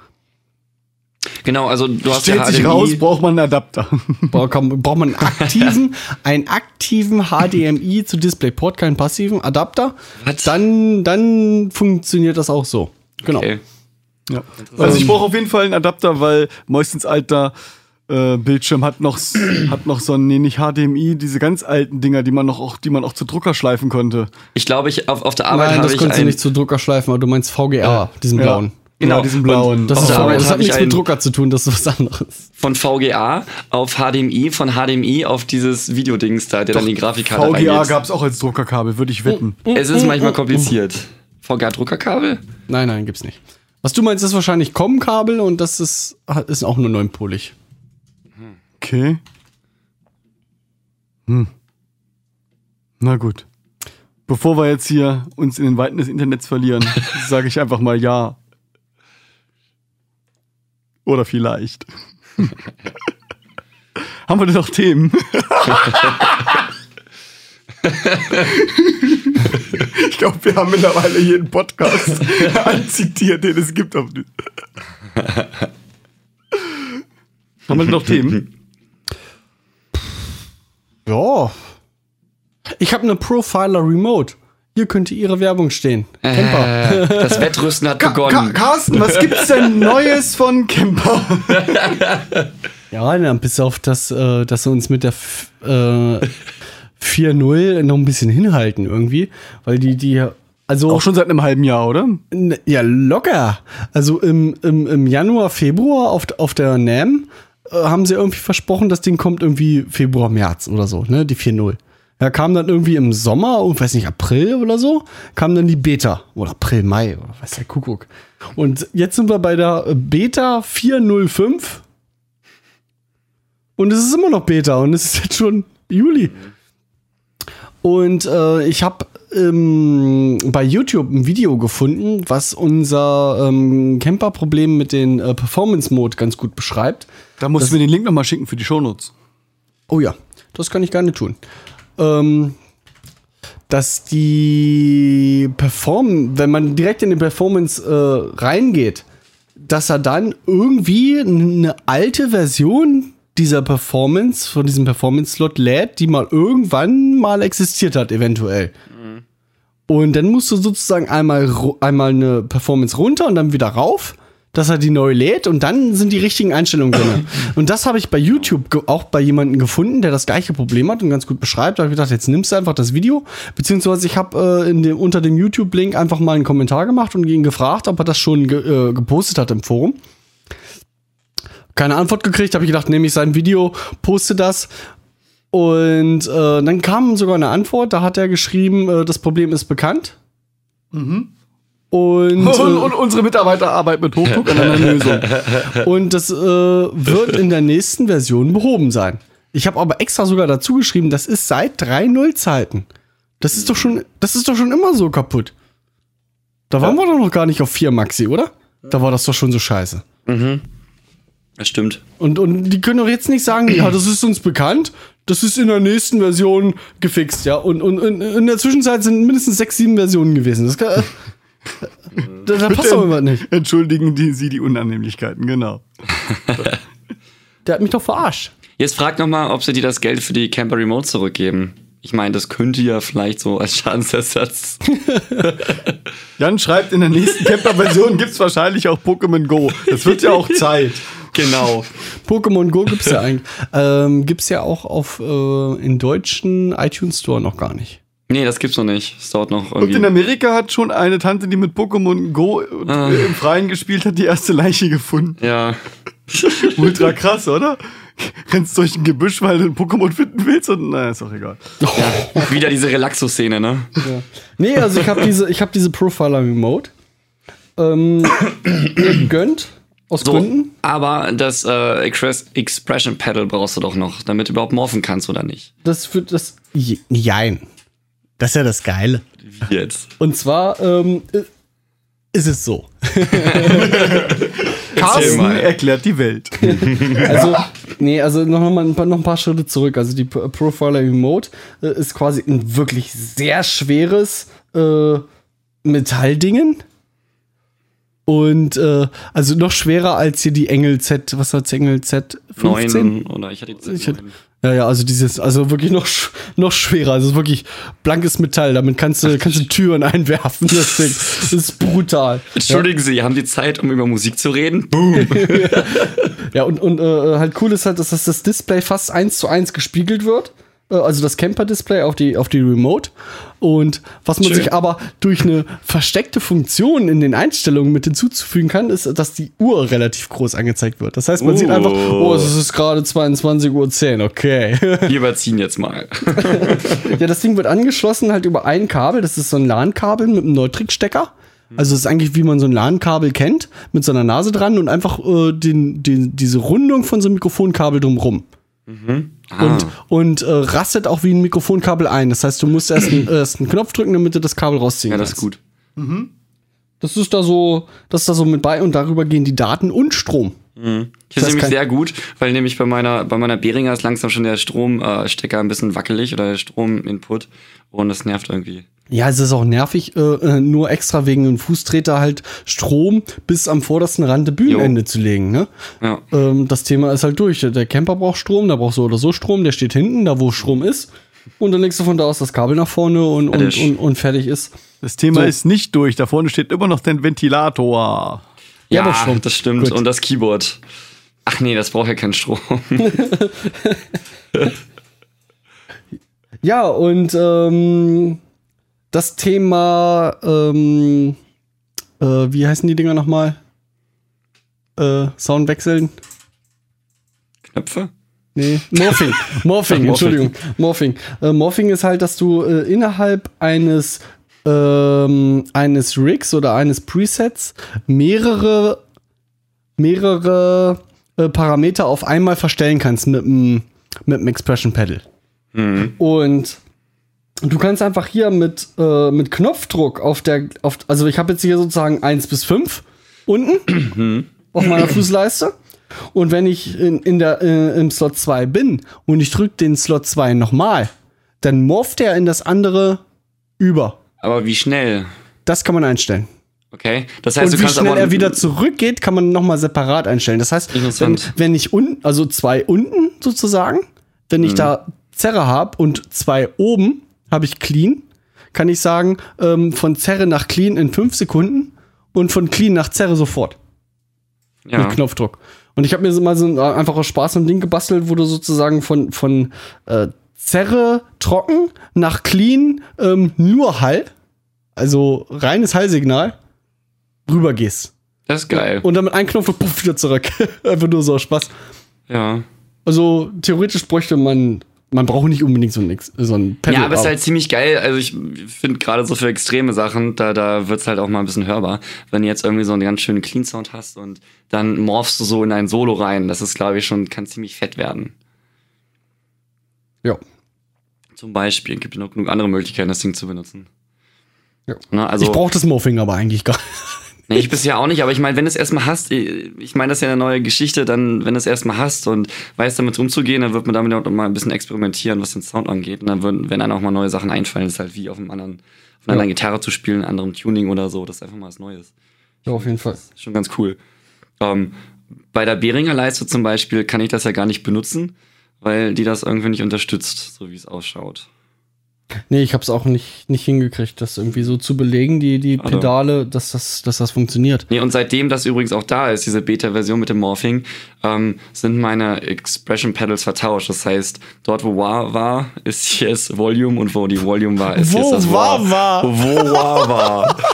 [SPEAKER 2] Genau, also du hast
[SPEAKER 1] Stellt
[SPEAKER 2] ja
[SPEAKER 1] sich raus, braucht man einen Adapter.
[SPEAKER 3] Bra- kann- Braucht man einen aktiven, einen aktiven HDMI zu DisplayPort, keinen passiven Adapter, dann, dann funktioniert das auch so. Genau.
[SPEAKER 2] Okay.
[SPEAKER 1] Ja. Also ich brauche auf jeden Fall einen Adapter, weil meistens alter äh, Bildschirm hat noch, hat noch so ein, nee, nicht HDMI, diese ganz alten Dinger, die man noch auch, die man auch zu Drucker schleifen konnte.
[SPEAKER 2] Ich glaube, ich auf, auf der Arbeit
[SPEAKER 3] Nein,
[SPEAKER 2] habe
[SPEAKER 3] das
[SPEAKER 2] ich
[SPEAKER 3] konntest du nicht zu Drucker schleifen, aber du meinst VGA, diesen blauen.
[SPEAKER 2] Genau.
[SPEAKER 1] Ja, diesen blauen.
[SPEAKER 3] Das,
[SPEAKER 2] Auf
[SPEAKER 3] ist
[SPEAKER 2] der
[SPEAKER 3] VGA.
[SPEAKER 2] Arbeit
[SPEAKER 3] das hat nichts mit Drucker zu tun, das ist was anderes.
[SPEAKER 2] von VGA auf HDMI, von HDMI auf dieses Videodings da, der dann die Grafikkarte
[SPEAKER 1] VGA
[SPEAKER 2] reingeht.
[SPEAKER 1] gab es auch als Druckerkabel, würde ich wetten.
[SPEAKER 2] Es ist manchmal kompliziert. VGA-Druckerkabel?
[SPEAKER 3] Nein, nein, gibt's nicht. Was du meinst, ist wahrscheinlich COM-Kabel und das ist, ist auch nur neunpolig.
[SPEAKER 1] Okay. Hm. Na gut. Bevor wir jetzt hier uns in den Weiten des Internets verlieren, sage ich einfach mal ja. Oder vielleicht. Haben wir denn noch Themen? ich glaube, wir haben mittlerweile jeden Podcast anzitiert, den es gibt. Auf haben wir noch Themen?
[SPEAKER 3] Ja. Ich habe eine Profiler Remote. Hier könnte ihre Werbung stehen. Camper.
[SPEAKER 2] Äh, das Wettrüsten hat
[SPEAKER 1] Ka
[SPEAKER 2] begonnen.
[SPEAKER 1] Carsten, was gibt's denn Neues von Camper?
[SPEAKER 3] Ja, na, bis auf das, äh, dass sie uns mit der F- äh, 4.0 noch ein bisschen hinhalten irgendwie. Weil die, die, also.
[SPEAKER 1] Auch schon seit einem halben Jahr, oder?
[SPEAKER 3] Ja, locker. Also im, im, im Januar, Februar auf, auf der NAM äh, haben sie irgendwie versprochen, das Ding kommt irgendwie Februar, März oder so, ne? Die 4.0. Ja, kam dann irgendwie im Sommer, oh, weiß nicht, April oder so, kam dann die Beta. Oder April, Mai, oder weiß der Kuckuck. Und jetzt sind wir bei der Beta 405. Und es ist immer noch Beta und es ist jetzt schon Juli. Und äh, ich habe ähm, bei YouTube ein Video gefunden, was unser ähm, Camper-Problem mit den äh, Performance-Mode ganz gut beschreibt.
[SPEAKER 1] Da musst du mir den Link nochmal schicken für die Shownotes.
[SPEAKER 3] Oh ja, das kann ich gerne tun. Ähm, dass die Perform, wenn man direkt in die Performance äh, reingeht, dass er dann irgendwie eine alte Version dieser Performance, von diesem Performance-Slot lädt, die mal irgendwann mal existiert hat, eventuell. Und dann musst du sozusagen einmal, einmal eine Performance runter und dann wieder rauf, dass er die neu lädt und dann sind die richtigen Einstellungen drin. und das habe ich bei YouTube auch bei jemandem gefunden, der das gleiche Problem hat und ganz gut beschreibt. Da habe ich gedacht, jetzt nimmst du einfach das Video. Beziehungsweise ich habe äh, in dem, unter dem YouTube-Link einfach mal einen Kommentar gemacht und ihn gefragt, ob er das schon ge äh, gepostet hat im Forum. Keine Antwort gekriegt, habe ich gedacht, nehme ich sein Video, poste das. Und äh, dann kam sogar eine Antwort, da hat er geschrieben, äh, das Problem ist bekannt. Und,
[SPEAKER 1] Und,
[SPEAKER 3] äh,
[SPEAKER 1] und unsere Mitarbeiter arbeiten mit Hochdruck an einer Lösung.
[SPEAKER 3] und das äh, wird in der nächsten Version behoben sein. Ich habe aber extra sogar dazu geschrieben, das ist seit 3.0 Zeiten. Das ist doch schon, das ist doch schon immer so kaputt. Da waren wir doch noch gar nicht auf 4 Maxi, oder? Da war das doch schon so scheiße.
[SPEAKER 2] Das stimmt.
[SPEAKER 3] Und, und die können doch jetzt nicht sagen, ja, das ist uns bekannt, das ist in der nächsten Version gefixt, ja. Und, und, und in der Zwischenzeit sind mindestens sechs, sieben Versionen gewesen. Das kann, da, da passt doch immer nicht.
[SPEAKER 1] Entschuldigen die, Sie die Unannehmlichkeiten, genau.
[SPEAKER 3] Der hat mich doch verarscht.
[SPEAKER 2] Jetzt frag noch mal, ob sie dir das Geld für die Camper Remote zurückgeben. Ich meine, das könnte ja vielleicht so als Schadensersatz.
[SPEAKER 1] Jan schreibt, in der nächsten Camper-Version gibt es wahrscheinlich auch Pokémon Go. Das wird ja auch Zeit.
[SPEAKER 2] Genau.
[SPEAKER 3] Pokémon Go gibt's ja eigentlich. Ähm, gibt's ja auch auf äh, in deutschen iTunes Store noch gar nicht.
[SPEAKER 2] Nee, das gibt's noch nicht. Es dauert noch
[SPEAKER 1] Und in
[SPEAKER 2] irgendwie.
[SPEAKER 1] Amerika hat schon eine Tante, die mit Pokémon Go
[SPEAKER 2] Ah.
[SPEAKER 1] äh, im Freien gespielt hat, die erste Leiche gefunden.
[SPEAKER 2] Ja.
[SPEAKER 1] Ultra krass, oder? Rennst durch ein Gebüsch, weil du ein Pokémon finden willst und naja, ist auch egal.
[SPEAKER 2] ja. Wieder diese Relaxo-Szene, ne?
[SPEAKER 3] Nee, also ich habe diese, ich habe diese Profiler Remote ähm, mir gegönnt aus
[SPEAKER 2] So,
[SPEAKER 3] Gründen.
[SPEAKER 2] aber das äh, Express Expression Pedal brauchst du doch noch, damit du überhaupt morphen kannst oder nicht.
[SPEAKER 3] Das für das Je- Jein. Das ist ja das Geile.
[SPEAKER 2] Wie jetzt?
[SPEAKER 3] Und zwar ähm, äh, ist es so.
[SPEAKER 1] Carsten
[SPEAKER 2] mal.
[SPEAKER 1] erklärt die Welt.
[SPEAKER 3] Also, nee, also noch mal ein paar, noch ein paar Schritte zurück. Also die Pro- Profiler Remote äh, ist quasi ein wirklich sehr schweres äh, Metalldingen. Und äh, also noch schwerer als hier die Engel Z, was hat's Engel Z 15?
[SPEAKER 2] Neun oder ich hatte jetzt
[SPEAKER 3] Ich hätte- Ja, ja, also dieses, also wirklich noch, noch schwerer. Also wirklich blankes Metall. Damit kannst du, kannst du Türen einwerfen. Das Ding. Das ist brutal.
[SPEAKER 2] Entschuldigen Sie, haben die Zeit, um über Musik zu reden? Boom.
[SPEAKER 3] Ja, und, und äh, halt cool ist halt, dass das, das Display fast eins zu eins gespiegelt wird. Äh, Also das Camper-Display auf die, auf die Remote. Und was man
[SPEAKER 2] Schön.
[SPEAKER 3] sich aber durch eine versteckte Funktion in den Einstellungen mit hinzuzufügen kann, ist, dass die Uhr relativ groß angezeigt wird. Das heißt, man sieht
[SPEAKER 2] Oh.
[SPEAKER 3] einfach, oh, es ist gerade 22.10 Uhr, okay.
[SPEAKER 2] Wir überziehen jetzt mal.
[SPEAKER 3] ja, das Ding wird angeschlossen halt über ein Kabel. Das ist so ein LAN-Kabel mit einem Neutrik-Stecker. Also es ist eigentlich, wie man so ein LAN-Kabel kennt, mit so einer Nase dran und einfach äh, den, den, diese Rundung von so einem Mikrofonkabel drumrum. Und, und äh, rastet auch wie ein Mikrofonkabel ein. Das heißt, du musst erst, einen- erst einen Knopf drücken, damit du das Kabel rausziehen
[SPEAKER 2] Ja, das ist
[SPEAKER 3] kannst.
[SPEAKER 2] gut.
[SPEAKER 3] Das ist da so, das ist da so mit bei und darüber gehen die Daten und Strom.
[SPEAKER 2] Das ist
[SPEAKER 3] Das
[SPEAKER 2] nämlich sehr gut, weil nämlich bei meiner, bei meiner Behringer ist langsam schon der Stromstecker äh, ein bisschen wackelig oder der Strominput und das nervt irgendwie.
[SPEAKER 3] Ja, es ist auch nervig, äh, äh, nur extra wegen einem Fußtreter halt Strom bis am vordersten Rand der Bühnenende
[SPEAKER 2] Jo.
[SPEAKER 3] zu legen. Ne?
[SPEAKER 2] Ja.
[SPEAKER 3] Ähm, das Thema ist halt durch. Der Camper braucht Strom, da braucht so oder so Strom, der steht hinten, da wo Strom ist. Und dann legst du von da aus das Kabel nach vorne und, und,
[SPEAKER 2] Fertig.
[SPEAKER 3] und, und fertig ist.
[SPEAKER 1] Das Thema
[SPEAKER 3] So.
[SPEAKER 1] ist nicht durch. Da vorne steht immer noch dein Ventilator.
[SPEAKER 3] Ja,
[SPEAKER 2] Ja,
[SPEAKER 3] das stimmt.
[SPEAKER 2] das stimmt.
[SPEAKER 3] Gut.
[SPEAKER 2] Und das Keyboard. Ach nee, das braucht ja keinen Strom.
[SPEAKER 3] Ja, und ähm, das Thema, ähm, äh, wie heißen die Dinger nochmal? Äh, Sound wechseln?
[SPEAKER 2] Knöpfe?
[SPEAKER 3] Nee, Morphing. Morphing, Entschuldigung. Morphing. Äh, Morphing ist halt, dass du äh, innerhalb eines, ähm, eines Rigs oder eines Presets mehrere, mehrere äh, Parameter auf einmal verstellen kannst mit dem mit dem Expression Pedal. Und du kannst einfach hier mit, äh, mit Knopfdruck auf der, auf, also ich habe jetzt hier sozusagen 1 bis 5 unten auf meiner Fußleiste. Und wenn ich in, in der, äh, im Slot 2 bin und ich drücke den Slot 2 nochmal, dann morpht er in das andere über.
[SPEAKER 2] Aber wie schnell?
[SPEAKER 3] Das kann man einstellen.
[SPEAKER 2] Okay. Das heißt,
[SPEAKER 3] und
[SPEAKER 2] du
[SPEAKER 3] wie schnell
[SPEAKER 2] aber
[SPEAKER 3] er wieder zurückgeht, kann man nochmal separat einstellen. Das heißt, wenn, wenn ich unten, also zwei unten sozusagen, wenn
[SPEAKER 2] Mhm.
[SPEAKER 3] ich da Zerre habe und zwei oben habe ich Clean, kann ich sagen, ähm, von Zerre nach Clean in fünf Sekunden und von Clean nach Zerre sofort
[SPEAKER 2] ja.
[SPEAKER 3] mit Knopfdruck. Und ich habe mir so mal so ein, einfach aus Spaß ein Ding gebastelt, wo du sozusagen von, von äh, Zerre trocken nach Clean ähm, nur Hall, also reines Hallsignal, rübergehst.
[SPEAKER 2] Das ist geil.
[SPEAKER 3] Und dann mit einem Knopf puff, wieder zurück. Einfach nur so Spaß.
[SPEAKER 2] ja.
[SPEAKER 3] Also theoretisch bräuchte man, man braucht nicht unbedingt so ein, so ein Pedal.
[SPEAKER 2] Ja, aber es ist halt ziemlich geil. Also ich finde gerade so für extreme Sachen, da, da wird's halt auch mal ein bisschen hörbar. Wenn du jetzt irgendwie so einen ganz schönen Clean Sound hast und dann morphst du so in ein Solo rein. Das ist, glaube ich, schon, kann ziemlich fett werden.
[SPEAKER 3] Ja.
[SPEAKER 2] Zum Beispiel. Gibt noch genug andere Möglichkeiten, das Ding zu benutzen.
[SPEAKER 3] Ja.
[SPEAKER 2] Na, also,
[SPEAKER 3] ich brauche das Morphing aber eigentlich gar nicht.
[SPEAKER 2] Nee, ich bisher auch nicht, aber ich meine, wenn du es erstmal hast, ich meine, das ist ja eine neue Geschichte, dann, wenn du es erstmal hast und weißt, damit umzugehen, dann wird man damit auch mal ein bisschen experimentieren, was den Sound angeht. Und dann würden, wenn einem auch mal neue Sachen einfallen, ist halt wie auf einem anderen, auf einer
[SPEAKER 3] Ja.
[SPEAKER 2] anderen Gitarre zu spielen, anderem Tuning oder so, das ist einfach mal was Neues.
[SPEAKER 3] Ja, auf jeden Fall.
[SPEAKER 2] Schon ganz cool. Ähm, bei der Behringer Leiste zum Beispiel kann ich das ja gar nicht benutzen, weil die das irgendwie nicht unterstützt, so wie es ausschaut.
[SPEAKER 3] Nee, ich habe es auch nicht, nicht hingekriegt, das irgendwie so zu belegen, die, die
[SPEAKER 2] Also.
[SPEAKER 3] Pedale, dass das, dass das funktioniert.
[SPEAKER 2] Nee, und seitdem das übrigens auch da ist, diese Beta-Version mit dem Morphing, ähm, sind meine Expression Pedals vertauscht. Das heißt, dort wo Wah war, ist jetzt Volume und wo die Volume war, ist
[SPEAKER 3] Wo
[SPEAKER 2] jetzt das
[SPEAKER 3] Wah war?
[SPEAKER 2] Wo Wah war.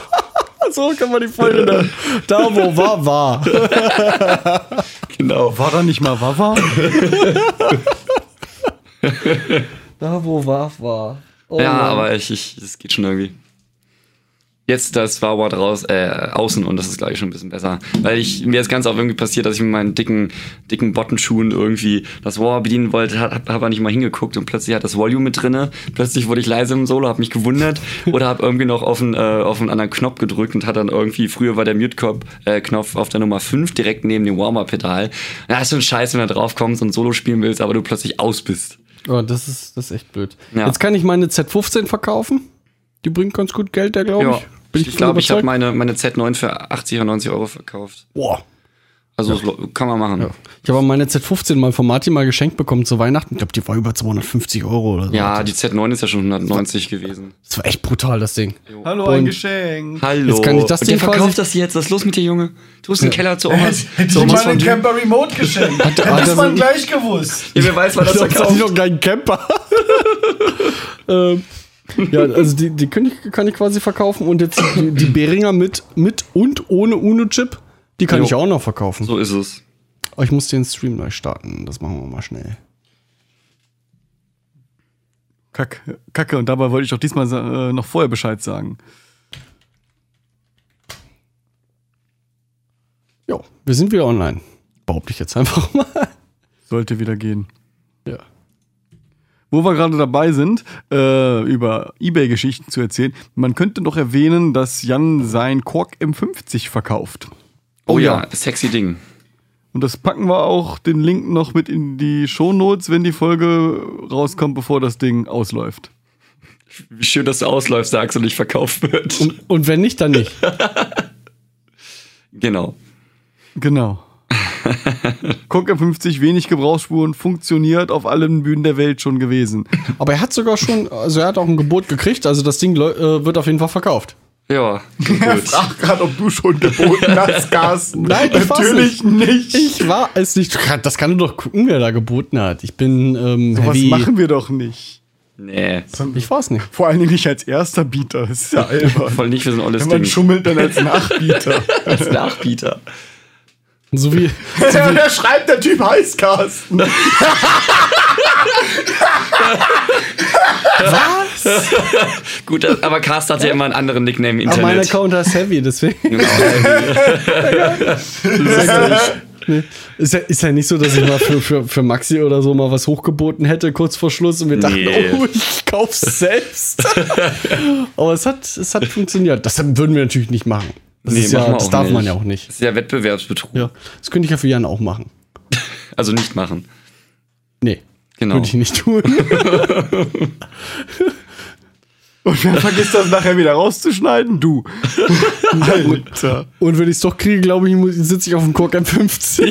[SPEAKER 3] So kann man die Folge nennen. Da, wo war, war.
[SPEAKER 2] genau.
[SPEAKER 1] War da nicht mal Wawa?
[SPEAKER 3] Da, wo war. Oh
[SPEAKER 2] ja,
[SPEAKER 3] Mann.
[SPEAKER 2] aber ich, ich, das geht schon irgendwie. Jetzt das Wawa raus, äh, außen und das ist, glaube ich, schon ein bisschen besser. Weil ich, mir ist ganz oft irgendwie passiert, dass ich mit meinen dicken, dicken Bottenschuhen irgendwie das Wawa bedienen wollte, hab, hab aber nicht mal hingeguckt und plötzlich hat das Volume mit drinne. Plötzlich wurde ich leise im Solo, hab mich gewundert oder hab irgendwie noch auf einen, äh, auf einen anderen Knopf gedrückt und hat dann irgendwie, früher war der Mute-Knopf äh, auf der Nummer 5 direkt neben dem Warmer-Pedal. Ja, ist so ein Scheiß, wenn du drauf kommst und Solo spielen willst, aber du plötzlich aus bist.
[SPEAKER 3] Oh, das ist, das ist echt blöd.
[SPEAKER 2] Ja.
[SPEAKER 3] Jetzt kann ich meine Z15 verkaufen. Die bringt ganz gut Geld, der glaube
[SPEAKER 2] Ja,
[SPEAKER 3] ich. Bin
[SPEAKER 2] ich
[SPEAKER 3] von
[SPEAKER 2] glaube, ich habe meine, meine Z9 für 80 oder 90 Euro verkauft.
[SPEAKER 3] Boah.
[SPEAKER 2] Also das lo- kann man machen.
[SPEAKER 3] Ja. Ich habe meine Z15 mal von Martin mal geschenkt bekommen zu Weihnachten. Ich glaube, die war über 250 Euro oder so.
[SPEAKER 2] Ja, die Z9 ist ja schon 190 gewesen.
[SPEAKER 3] Das war echt brutal, das Ding.
[SPEAKER 1] Hallo,
[SPEAKER 3] Und-
[SPEAKER 1] ein Geschenk.
[SPEAKER 2] Hallo.
[SPEAKER 3] Jetzt kann ich das
[SPEAKER 2] Und
[SPEAKER 3] Ding quasi-
[SPEAKER 2] verkauft das jetzt. Was ist los mit dir, Junge? Du bist im Keller zu Omas.
[SPEAKER 4] Hätte ich mal einen Camper Remote geschenkt.
[SPEAKER 3] hat
[SPEAKER 4] Hätte
[SPEAKER 3] er
[SPEAKER 4] es man gleich gewusst.
[SPEAKER 2] Ja, wer weiß, wann das
[SPEAKER 3] Ich
[SPEAKER 2] verkauft.
[SPEAKER 3] noch keinen Camper. ähm, ja, also die, die kann, ich, kann ich quasi verkaufen und jetzt die, die Behringer mit, mit und ohne UNO-Chip, die kann
[SPEAKER 2] Jo.
[SPEAKER 3] ich auch noch verkaufen.
[SPEAKER 2] So ist es.
[SPEAKER 3] Aber ich muss den Stream neu starten. Das machen wir mal schnell.
[SPEAKER 1] Kack, Kacke, und dabei wollte ich doch diesmal äh, noch vorher Bescheid sagen.
[SPEAKER 3] Jo, wir sind wieder online. Behaupte ich jetzt einfach mal.
[SPEAKER 1] Sollte wieder gehen.
[SPEAKER 3] Ja.
[SPEAKER 1] Wo wir gerade dabei sind, äh, über Ebay-Geschichten zu erzählen, man könnte noch erwähnen, dass Jan sein Korg M50 verkauft.
[SPEAKER 2] Oh,
[SPEAKER 3] Oh
[SPEAKER 2] ja,
[SPEAKER 3] ja.
[SPEAKER 2] sexy Ding.
[SPEAKER 1] Und das packen wir auch den Link noch mit in die Shownotes, wenn die Folge rauskommt, bevor das Ding ausläuft.
[SPEAKER 2] Wie schön, dass du ausläufst, sagst und nicht verkauft wird.
[SPEAKER 3] Und, und wenn nicht, dann nicht.
[SPEAKER 2] genau.
[SPEAKER 1] Genau. Korg M50, wenig Gebrauchsspuren, funktioniert auf allen Bühnen der Welt schon gewesen.
[SPEAKER 3] Aber er hat sogar schon, also er hat auch ein Gebot gekriegt, also das Ding äh, wird auf jeden Fall verkauft.
[SPEAKER 2] Ja,
[SPEAKER 1] Er fragt gerade, ob du schon geboten hast, Carsten.
[SPEAKER 3] Nein, ich weiß
[SPEAKER 1] natürlich nicht.
[SPEAKER 3] Ich war es nicht. Das kann du doch gucken, wer da geboten hat. Ich bin ähm,
[SPEAKER 1] Was
[SPEAKER 3] heavy.
[SPEAKER 1] machen wir doch nicht.
[SPEAKER 2] Nee.
[SPEAKER 3] Ich weiß nicht.
[SPEAKER 1] Vor allen Dingen nicht als erster Bieter. Das ist ja albern.
[SPEAKER 2] Voll nicht, wir sind alles
[SPEAKER 1] Wenn man
[SPEAKER 2] Ding.
[SPEAKER 1] schummelt, dann als Nachbieter.
[SPEAKER 2] Als Nachbieter.
[SPEAKER 3] So wie,
[SPEAKER 1] ja, der schreibt, der Typ heißt Carsten.
[SPEAKER 2] Gut, aber Carsten hat ja immer einen anderen Nickname im
[SPEAKER 3] aber mein
[SPEAKER 2] Internet.
[SPEAKER 3] Account ist heavy, deswegen.
[SPEAKER 2] Genau.
[SPEAKER 3] Nee. Ist, ja, ist ja nicht so, dass ich mal für, für, für Maxi oder so mal was hochgeboten hätte, kurz vor Schluss, und wir dachten,
[SPEAKER 2] Nee.
[SPEAKER 3] oh, ich kauf's selbst. aber es hat, es hat funktioniert. Das würden wir natürlich nicht machen. Das,
[SPEAKER 2] Nee,
[SPEAKER 3] ja, das darf
[SPEAKER 2] nicht.
[SPEAKER 3] man ja auch nicht.
[SPEAKER 2] Das ist ja Wettbewerbsbetrug.
[SPEAKER 3] Ja, das könnte ich ja für Jan auch machen.
[SPEAKER 2] Also nicht machen.
[SPEAKER 3] Nee,
[SPEAKER 2] Genau.
[SPEAKER 3] würde ich nicht tun.
[SPEAKER 1] Und wer vergisst das nachher wieder rauszuschneiden? Du. Alter.
[SPEAKER 3] Und wenn ich es doch kriege, glaube ich, sitze ich auf dem Kork M50.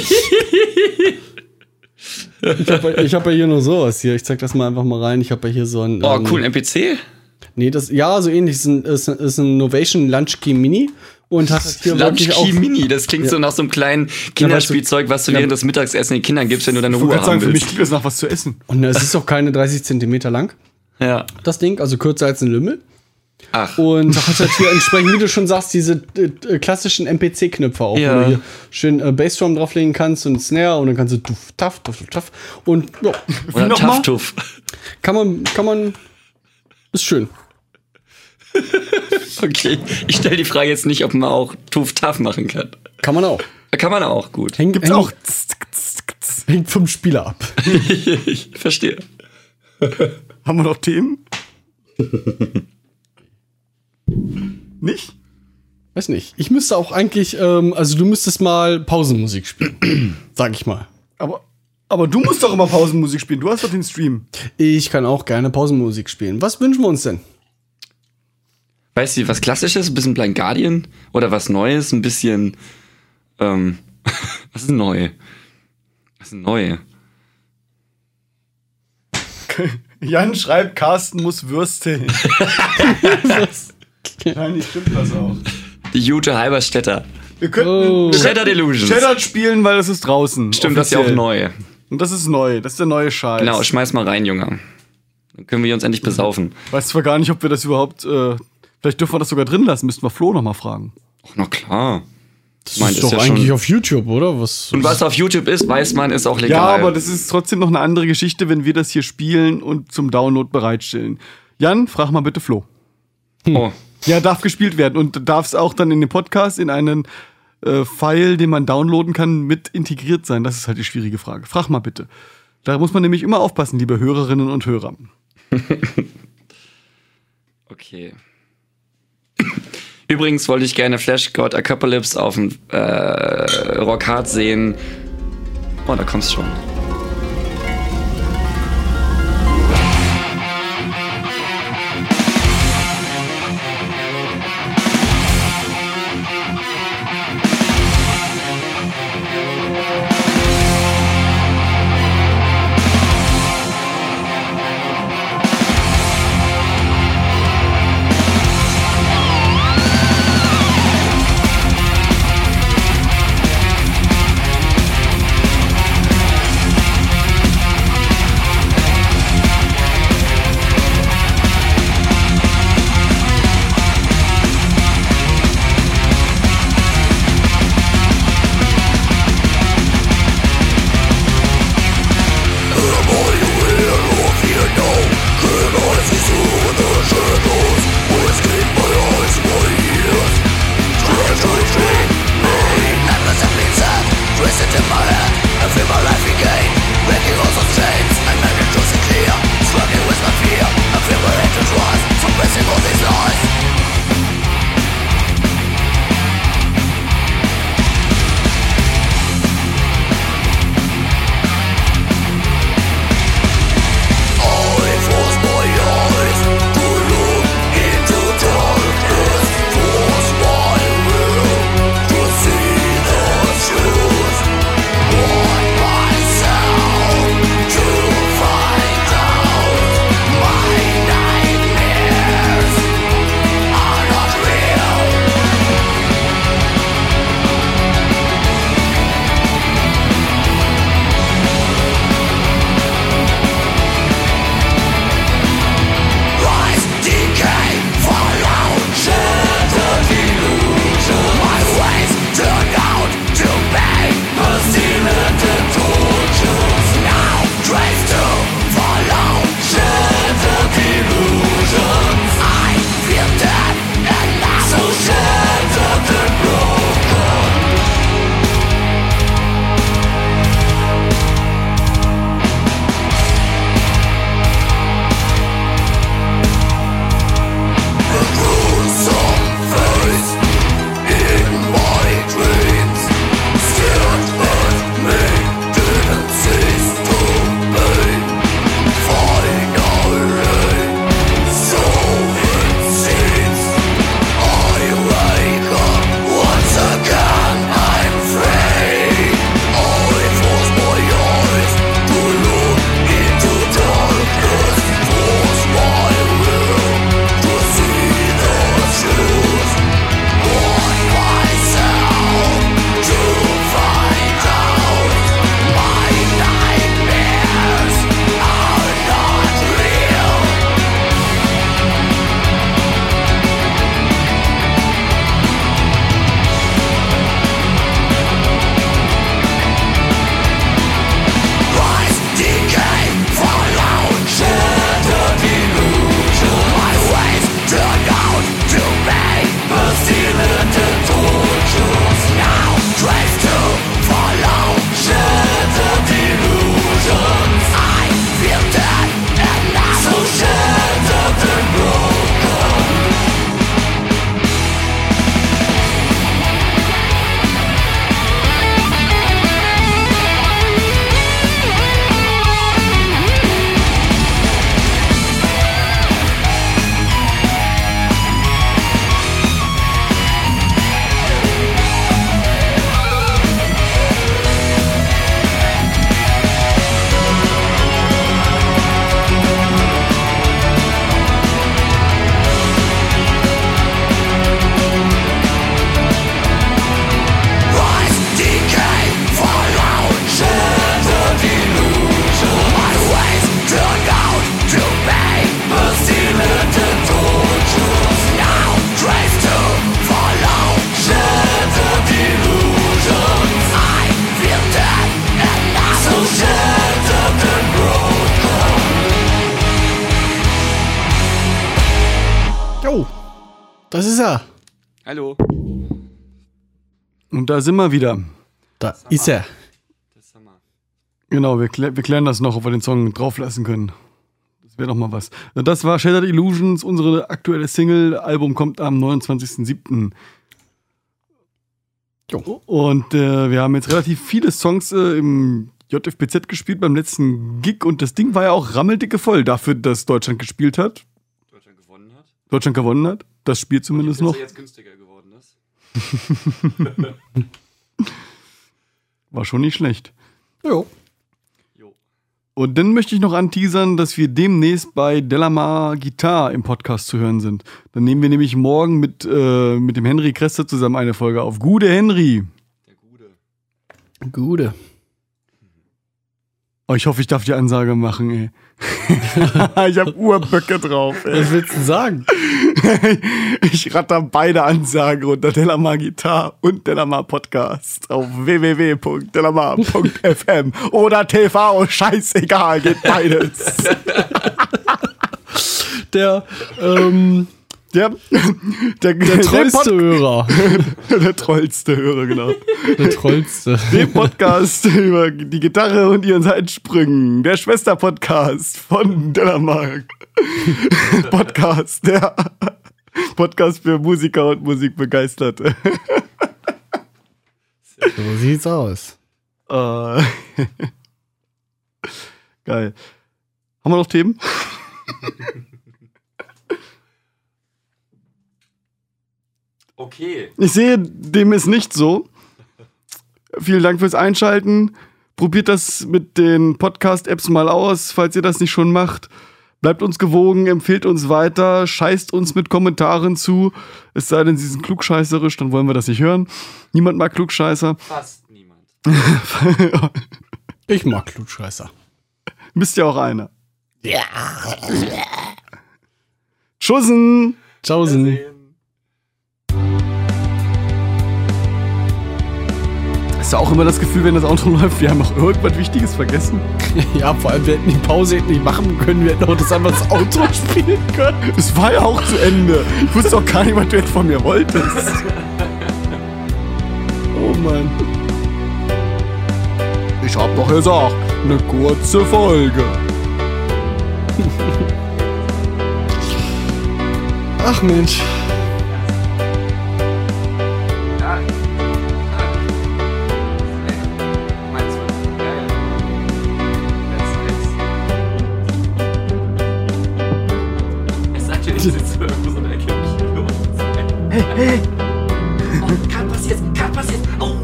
[SPEAKER 3] ich habe ich hab ja hier nur sowas hier. Ich zeig das mal einfach mal rein. Ich habe ja hier so ein.
[SPEAKER 2] Oh,
[SPEAKER 3] ähm,
[SPEAKER 2] cool, ein NPC?
[SPEAKER 3] Nee, das, ja, so ähnlich. Ist ein, ist, ein- ist ein Novation Lunch Key Mini. Und hat halt hier
[SPEAKER 2] Lunch
[SPEAKER 3] wirklich
[SPEAKER 2] Key Mini, das klingt so nach so einem kleinen Kinderspielzeug, was du
[SPEAKER 3] Ja.
[SPEAKER 2] während des Mittagessen den Kindern gibst, wenn du deine Ruhe
[SPEAKER 1] gerade
[SPEAKER 2] haben
[SPEAKER 1] sagen, für mich klingt das nach was zu essen.
[SPEAKER 3] Und es ist auch keine 30 Zentimeter lang,
[SPEAKER 2] Ja.
[SPEAKER 3] das Ding. Also kürzer als ein Lümmel.
[SPEAKER 2] Ach,
[SPEAKER 3] Und hat halt hier entsprechend, wie du schon sagst, diese äh, äh, klassischen MPC-Knöpfe auch,
[SPEAKER 2] Ja.
[SPEAKER 3] wo du hier schön äh, Bassdrum drauflegen kannst und Snare und dann kannst du tuff, taff, tuff, taff. Und ja,
[SPEAKER 2] oder
[SPEAKER 1] nochmal?
[SPEAKER 2] Tuff
[SPEAKER 3] kann man, kann man, ist schön.
[SPEAKER 2] Okay, ich stelle die Frage jetzt nicht, ob man auch Tuff Taff machen kann.
[SPEAKER 3] Kann man auch.
[SPEAKER 2] Kann man auch, gut.
[SPEAKER 3] Hängt,
[SPEAKER 1] Gibt's
[SPEAKER 3] hängt,
[SPEAKER 1] auch. tsk, tsk, tsk.
[SPEAKER 3] hängt vom Spieler ab.
[SPEAKER 2] ich verstehe.
[SPEAKER 1] Haben wir noch Themen? Nicht?
[SPEAKER 3] Weiß nicht. Ich müsste auch eigentlich, ähm, also du müsstest mal Pausenmusik spielen. sag ich mal.
[SPEAKER 1] Aber, aber du musst doch immer Pausenmusik spielen. Du hast doch den Stream.
[SPEAKER 3] Ich kann auch gerne Pausenmusik spielen. Was wünschen wir uns denn?
[SPEAKER 2] Weißt du, was klassisches? Ein bisschen Blind Guardian? Oder was Neues? Ein bisschen. Ähm, was ist neu? Was ist neu?
[SPEAKER 1] Jan schreibt, Carsten muss würsteln. Wahrscheinlich stimmt das auch.
[SPEAKER 2] Die Jute Halberstädter.
[SPEAKER 1] Wir könnten
[SPEAKER 3] Oh.
[SPEAKER 1] wir
[SPEAKER 2] Shadow
[SPEAKER 1] könnten
[SPEAKER 2] Delusions.
[SPEAKER 1] Shadow spielen, weil das ist draußen.
[SPEAKER 2] Stimmt, das ist ja auch
[SPEAKER 1] offiziell.
[SPEAKER 2] neu.
[SPEAKER 1] Und das ist neu. Das ist der neue Scheiß.
[SPEAKER 2] Genau, schmeiß mal rein, Junge. Dann können wir uns endlich besaufen.
[SPEAKER 1] Weiß zwar gar nicht, ob wir das überhaupt. Äh, vielleicht dürfen wir das sogar drin lassen. Müssten wir Flo noch mal fragen.
[SPEAKER 2] Ach, na klar.
[SPEAKER 3] Das
[SPEAKER 2] Mein,
[SPEAKER 3] ist
[SPEAKER 2] ist
[SPEAKER 3] doch
[SPEAKER 2] ja
[SPEAKER 3] eigentlich
[SPEAKER 2] schon-
[SPEAKER 3] auf YouTube, oder? Was?
[SPEAKER 2] Und was auf YouTube ist, weiß man, ist auch
[SPEAKER 1] Ja,
[SPEAKER 2] legal.
[SPEAKER 1] aber das ist trotzdem noch eine andere Geschichte, wenn wir das hier spielen und zum Download bereitstellen. Jan, frag mal bitte Flo.
[SPEAKER 2] oh,
[SPEAKER 1] Ja, darf gespielt werden und darf es auch dann in dem Podcast in einen äh, File, den man downloaden kann, mit integriert sein? Das ist halt die schwierige Frage. Frag mal bitte. Da muss man nämlich immer aufpassen, liebe Hörerinnen und Hörer.
[SPEAKER 2] okay. Übrigens wollte ich gerne Flash God Apocalypse auf dem äh, Rock Hard sehen. Oh, da kommst schon.
[SPEAKER 3] Das ist er.
[SPEAKER 2] Hallo.
[SPEAKER 1] Und da sind wir wieder.
[SPEAKER 3] Da ist er.
[SPEAKER 2] Das haben wir.
[SPEAKER 1] Genau, wir, klä wir klären das noch, ob wir den Song drauflassen können. Das wäre doch mal was. Das war Shattered Illusions, unsere aktuelle Single. Album kommt am 29.07.
[SPEAKER 3] Jo.
[SPEAKER 1] Und äh, wir haben jetzt relativ viele Songs äh, im JFBZ gespielt beim letzten Gig und das Ding war ja auch rammeldicke voll dafür, dass Deutschland gespielt hat.
[SPEAKER 2] Deutschland gewonnen hat.
[SPEAKER 1] Deutschland gewonnen hat. Das Spiel zumindest noch.
[SPEAKER 2] jetzt günstiger geworden ist.
[SPEAKER 1] War schon nicht schlecht.
[SPEAKER 3] Jo.
[SPEAKER 2] Jo.
[SPEAKER 1] Und dann möchte ich noch anteasern, dass wir demnächst bei Delamar Guitar im Podcast zu hören sind. Dann nehmen wir nämlich morgen mit, äh, mit dem Henry Kresse zusammen eine Folge auf. Gute Henry!
[SPEAKER 2] Der Gute.
[SPEAKER 3] Gute.
[SPEAKER 1] Oh, ich hoffe, ich darf die Ansage machen, ey. ich hab Urböcke drauf, ey.
[SPEAKER 3] Was willst du sagen?
[SPEAKER 1] Ich ratter beide Ansagen unter Delamar Guitar und Delamar Podcast auf www.delamar.fm oder TV, scheißegal, geht beides.
[SPEAKER 3] Der, ähm,
[SPEAKER 1] Der, der,
[SPEAKER 3] der trollste
[SPEAKER 1] Pod-
[SPEAKER 3] Hörer.
[SPEAKER 1] der trollste Hörer, genau.
[SPEAKER 3] Der trollste.
[SPEAKER 1] Den Podcast über die Gitarre und ihren Seitensprüngen. Der Schwester-Podcast von Delamar. Podcast, der Podcast für Musiker und Musikbegeisterte.
[SPEAKER 3] So sieht's aus.
[SPEAKER 1] Äh, Geil. Haben wir noch Themen?
[SPEAKER 2] Okay.
[SPEAKER 1] Ich sehe, dem ist nicht so. Vielen Dank fürs Einschalten. Probiert das mit den Podcast-Apps mal aus, falls ihr das nicht schon macht. Bleibt uns gewogen, empfehlt uns weiter, scheißt uns mit Kommentaren zu. Es sei denn, sie sind klugscheißerisch, dann wollen wir das nicht hören. Niemand mag Klugscheißer.
[SPEAKER 2] Fast niemand.
[SPEAKER 3] Ich mag Klutscheißer.
[SPEAKER 1] Bist ja auch einer. Ja. Tschüssen.
[SPEAKER 3] Tschaußen.
[SPEAKER 1] Hast du auch immer das Gefühl, wenn das Auto läuft, wir haben noch irgendwas Wichtiges vergessen?
[SPEAKER 3] Ja, vor allem, wir hätten die Pause nicht machen können. Wir hätten auch das einfach das Outro spielen können.
[SPEAKER 1] Es war ja auch zu Ende. Ich wusste auch gar nicht, was du jetzt von mir wolltest. Oh Mann. Ich hab doch gesagt, eine kurze Folge.
[SPEAKER 3] Ach Mensch.
[SPEAKER 2] Sitzt irgendwo so eine Ecke im Kino. Hey, hey! Oh, kann passieren, kann passieren! Oh!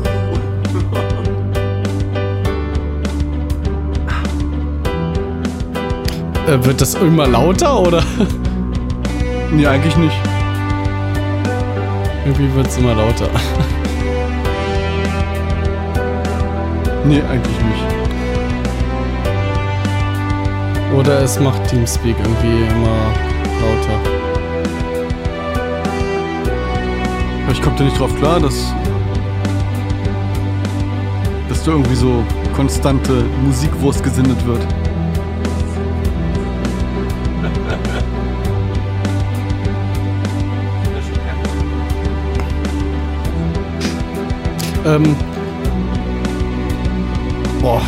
[SPEAKER 3] Äh, wird das immer lauter oder?
[SPEAKER 1] Nee, eigentlich nicht.
[SPEAKER 3] Irgendwie wird es immer lauter.
[SPEAKER 1] Nee, eigentlich nicht.
[SPEAKER 3] Oder es macht Teamspeak irgendwie immer lauter.
[SPEAKER 1] Vielleicht kommt er nicht drauf klar, dass. dass da irgendwie so konstante Musikwurst gesendet wird.
[SPEAKER 3] Ähm. Boah.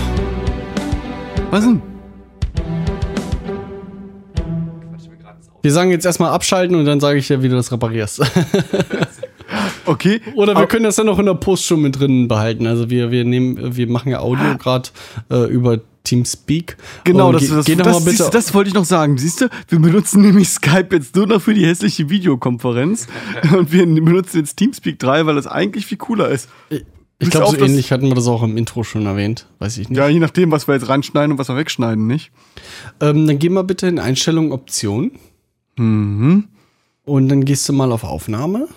[SPEAKER 1] Was denn?
[SPEAKER 3] Wir sagen jetzt erstmal abschalten und dann sage ich dir, wie du das reparierst.
[SPEAKER 1] Okay.
[SPEAKER 3] Oder wir können das ja noch in der Post schon mit drin behalten. Also wir, wir nehmen, wir machen ja Audio gerade äh, über Teamspeak.
[SPEAKER 1] Genau,
[SPEAKER 3] Und
[SPEAKER 1] das, das,
[SPEAKER 3] geh
[SPEAKER 1] das,
[SPEAKER 3] mal bitte.
[SPEAKER 1] du, das wollte ich noch sagen. Siehst du, wir benutzen nämlich Skype jetzt nur noch für die hässliche Videokonferenz und wir benutzen jetzt Teamspeak 3, weil das eigentlich viel cooler ist.
[SPEAKER 3] ich glaube, so
[SPEAKER 1] das-
[SPEAKER 3] ähnlich hatten wir das auch im Intro schon erwähnt. Weiß ich nicht.
[SPEAKER 1] Ja, je nachdem, was wir jetzt reinschneiden und was wir wegschneiden, nicht?
[SPEAKER 3] Ähm, dann geh mal bitte in Einstellungen Optionen
[SPEAKER 1] Mhm.
[SPEAKER 3] und dann gehst du mal auf Aufnahme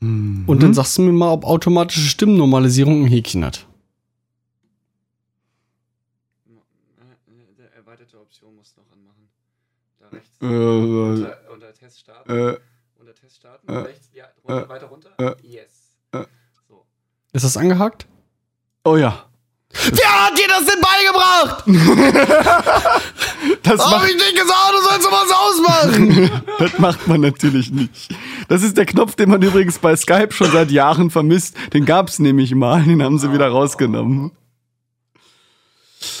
[SPEAKER 1] Mhm.
[SPEAKER 3] und dann sagst du mir mal, ob automatische Stimmnormalisierung ein Häkchen hat.
[SPEAKER 2] Erweiterte Option muss noch anmachen. Da rechts.
[SPEAKER 1] Äh,
[SPEAKER 2] unter, unter Test starten.
[SPEAKER 1] äh,
[SPEAKER 2] unter Test starten.
[SPEAKER 1] äh,
[SPEAKER 2] rechts. Ja, runter,
[SPEAKER 1] äh,
[SPEAKER 2] weiter runter.
[SPEAKER 1] äh,
[SPEAKER 2] yes.
[SPEAKER 1] äh.
[SPEAKER 2] so.
[SPEAKER 3] Ist das angehakt?
[SPEAKER 1] oh ja.
[SPEAKER 3] Wer hat dir das denn beigebracht?
[SPEAKER 1] Das
[SPEAKER 3] Hab
[SPEAKER 1] macht,
[SPEAKER 3] ich nicht gesagt, du sollst was ausmachen.
[SPEAKER 1] das macht man natürlich nicht. Das ist der Knopf, den man übrigens bei Skype schon seit Jahren vermisst. Den gab's nämlich mal, den haben sie wieder rausgenommen.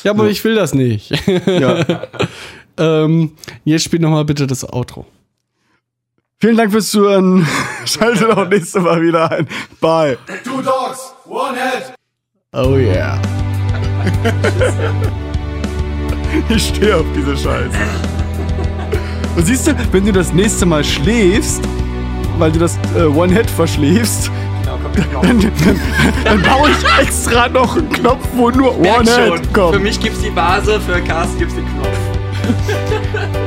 [SPEAKER 3] ja, aber ich will das nicht.
[SPEAKER 1] Ja.
[SPEAKER 3] ähm, jetzt spiel noch mal bitte das Outro.
[SPEAKER 1] Vielen Dank fürs Zuhören. Schaltet auch nächstes Mal wieder ein. Bye.
[SPEAKER 4] Two dogs, one head.
[SPEAKER 3] Oh yeah.
[SPEAKER 1] Ich stehe auf diese Scheiße. Und siehst du, wenn du das nächste Mal schläfst, weil du das äh, One-Head verschläfst, dann, dann, dann baue ich extra noch einen Knopf, wo nur One-Head
[SPEAKER 2] Für
[SPEAKER 1] kommt.
[SPEAKER 2] mich gibt's die Base, für Carsten gibt's den Knopf.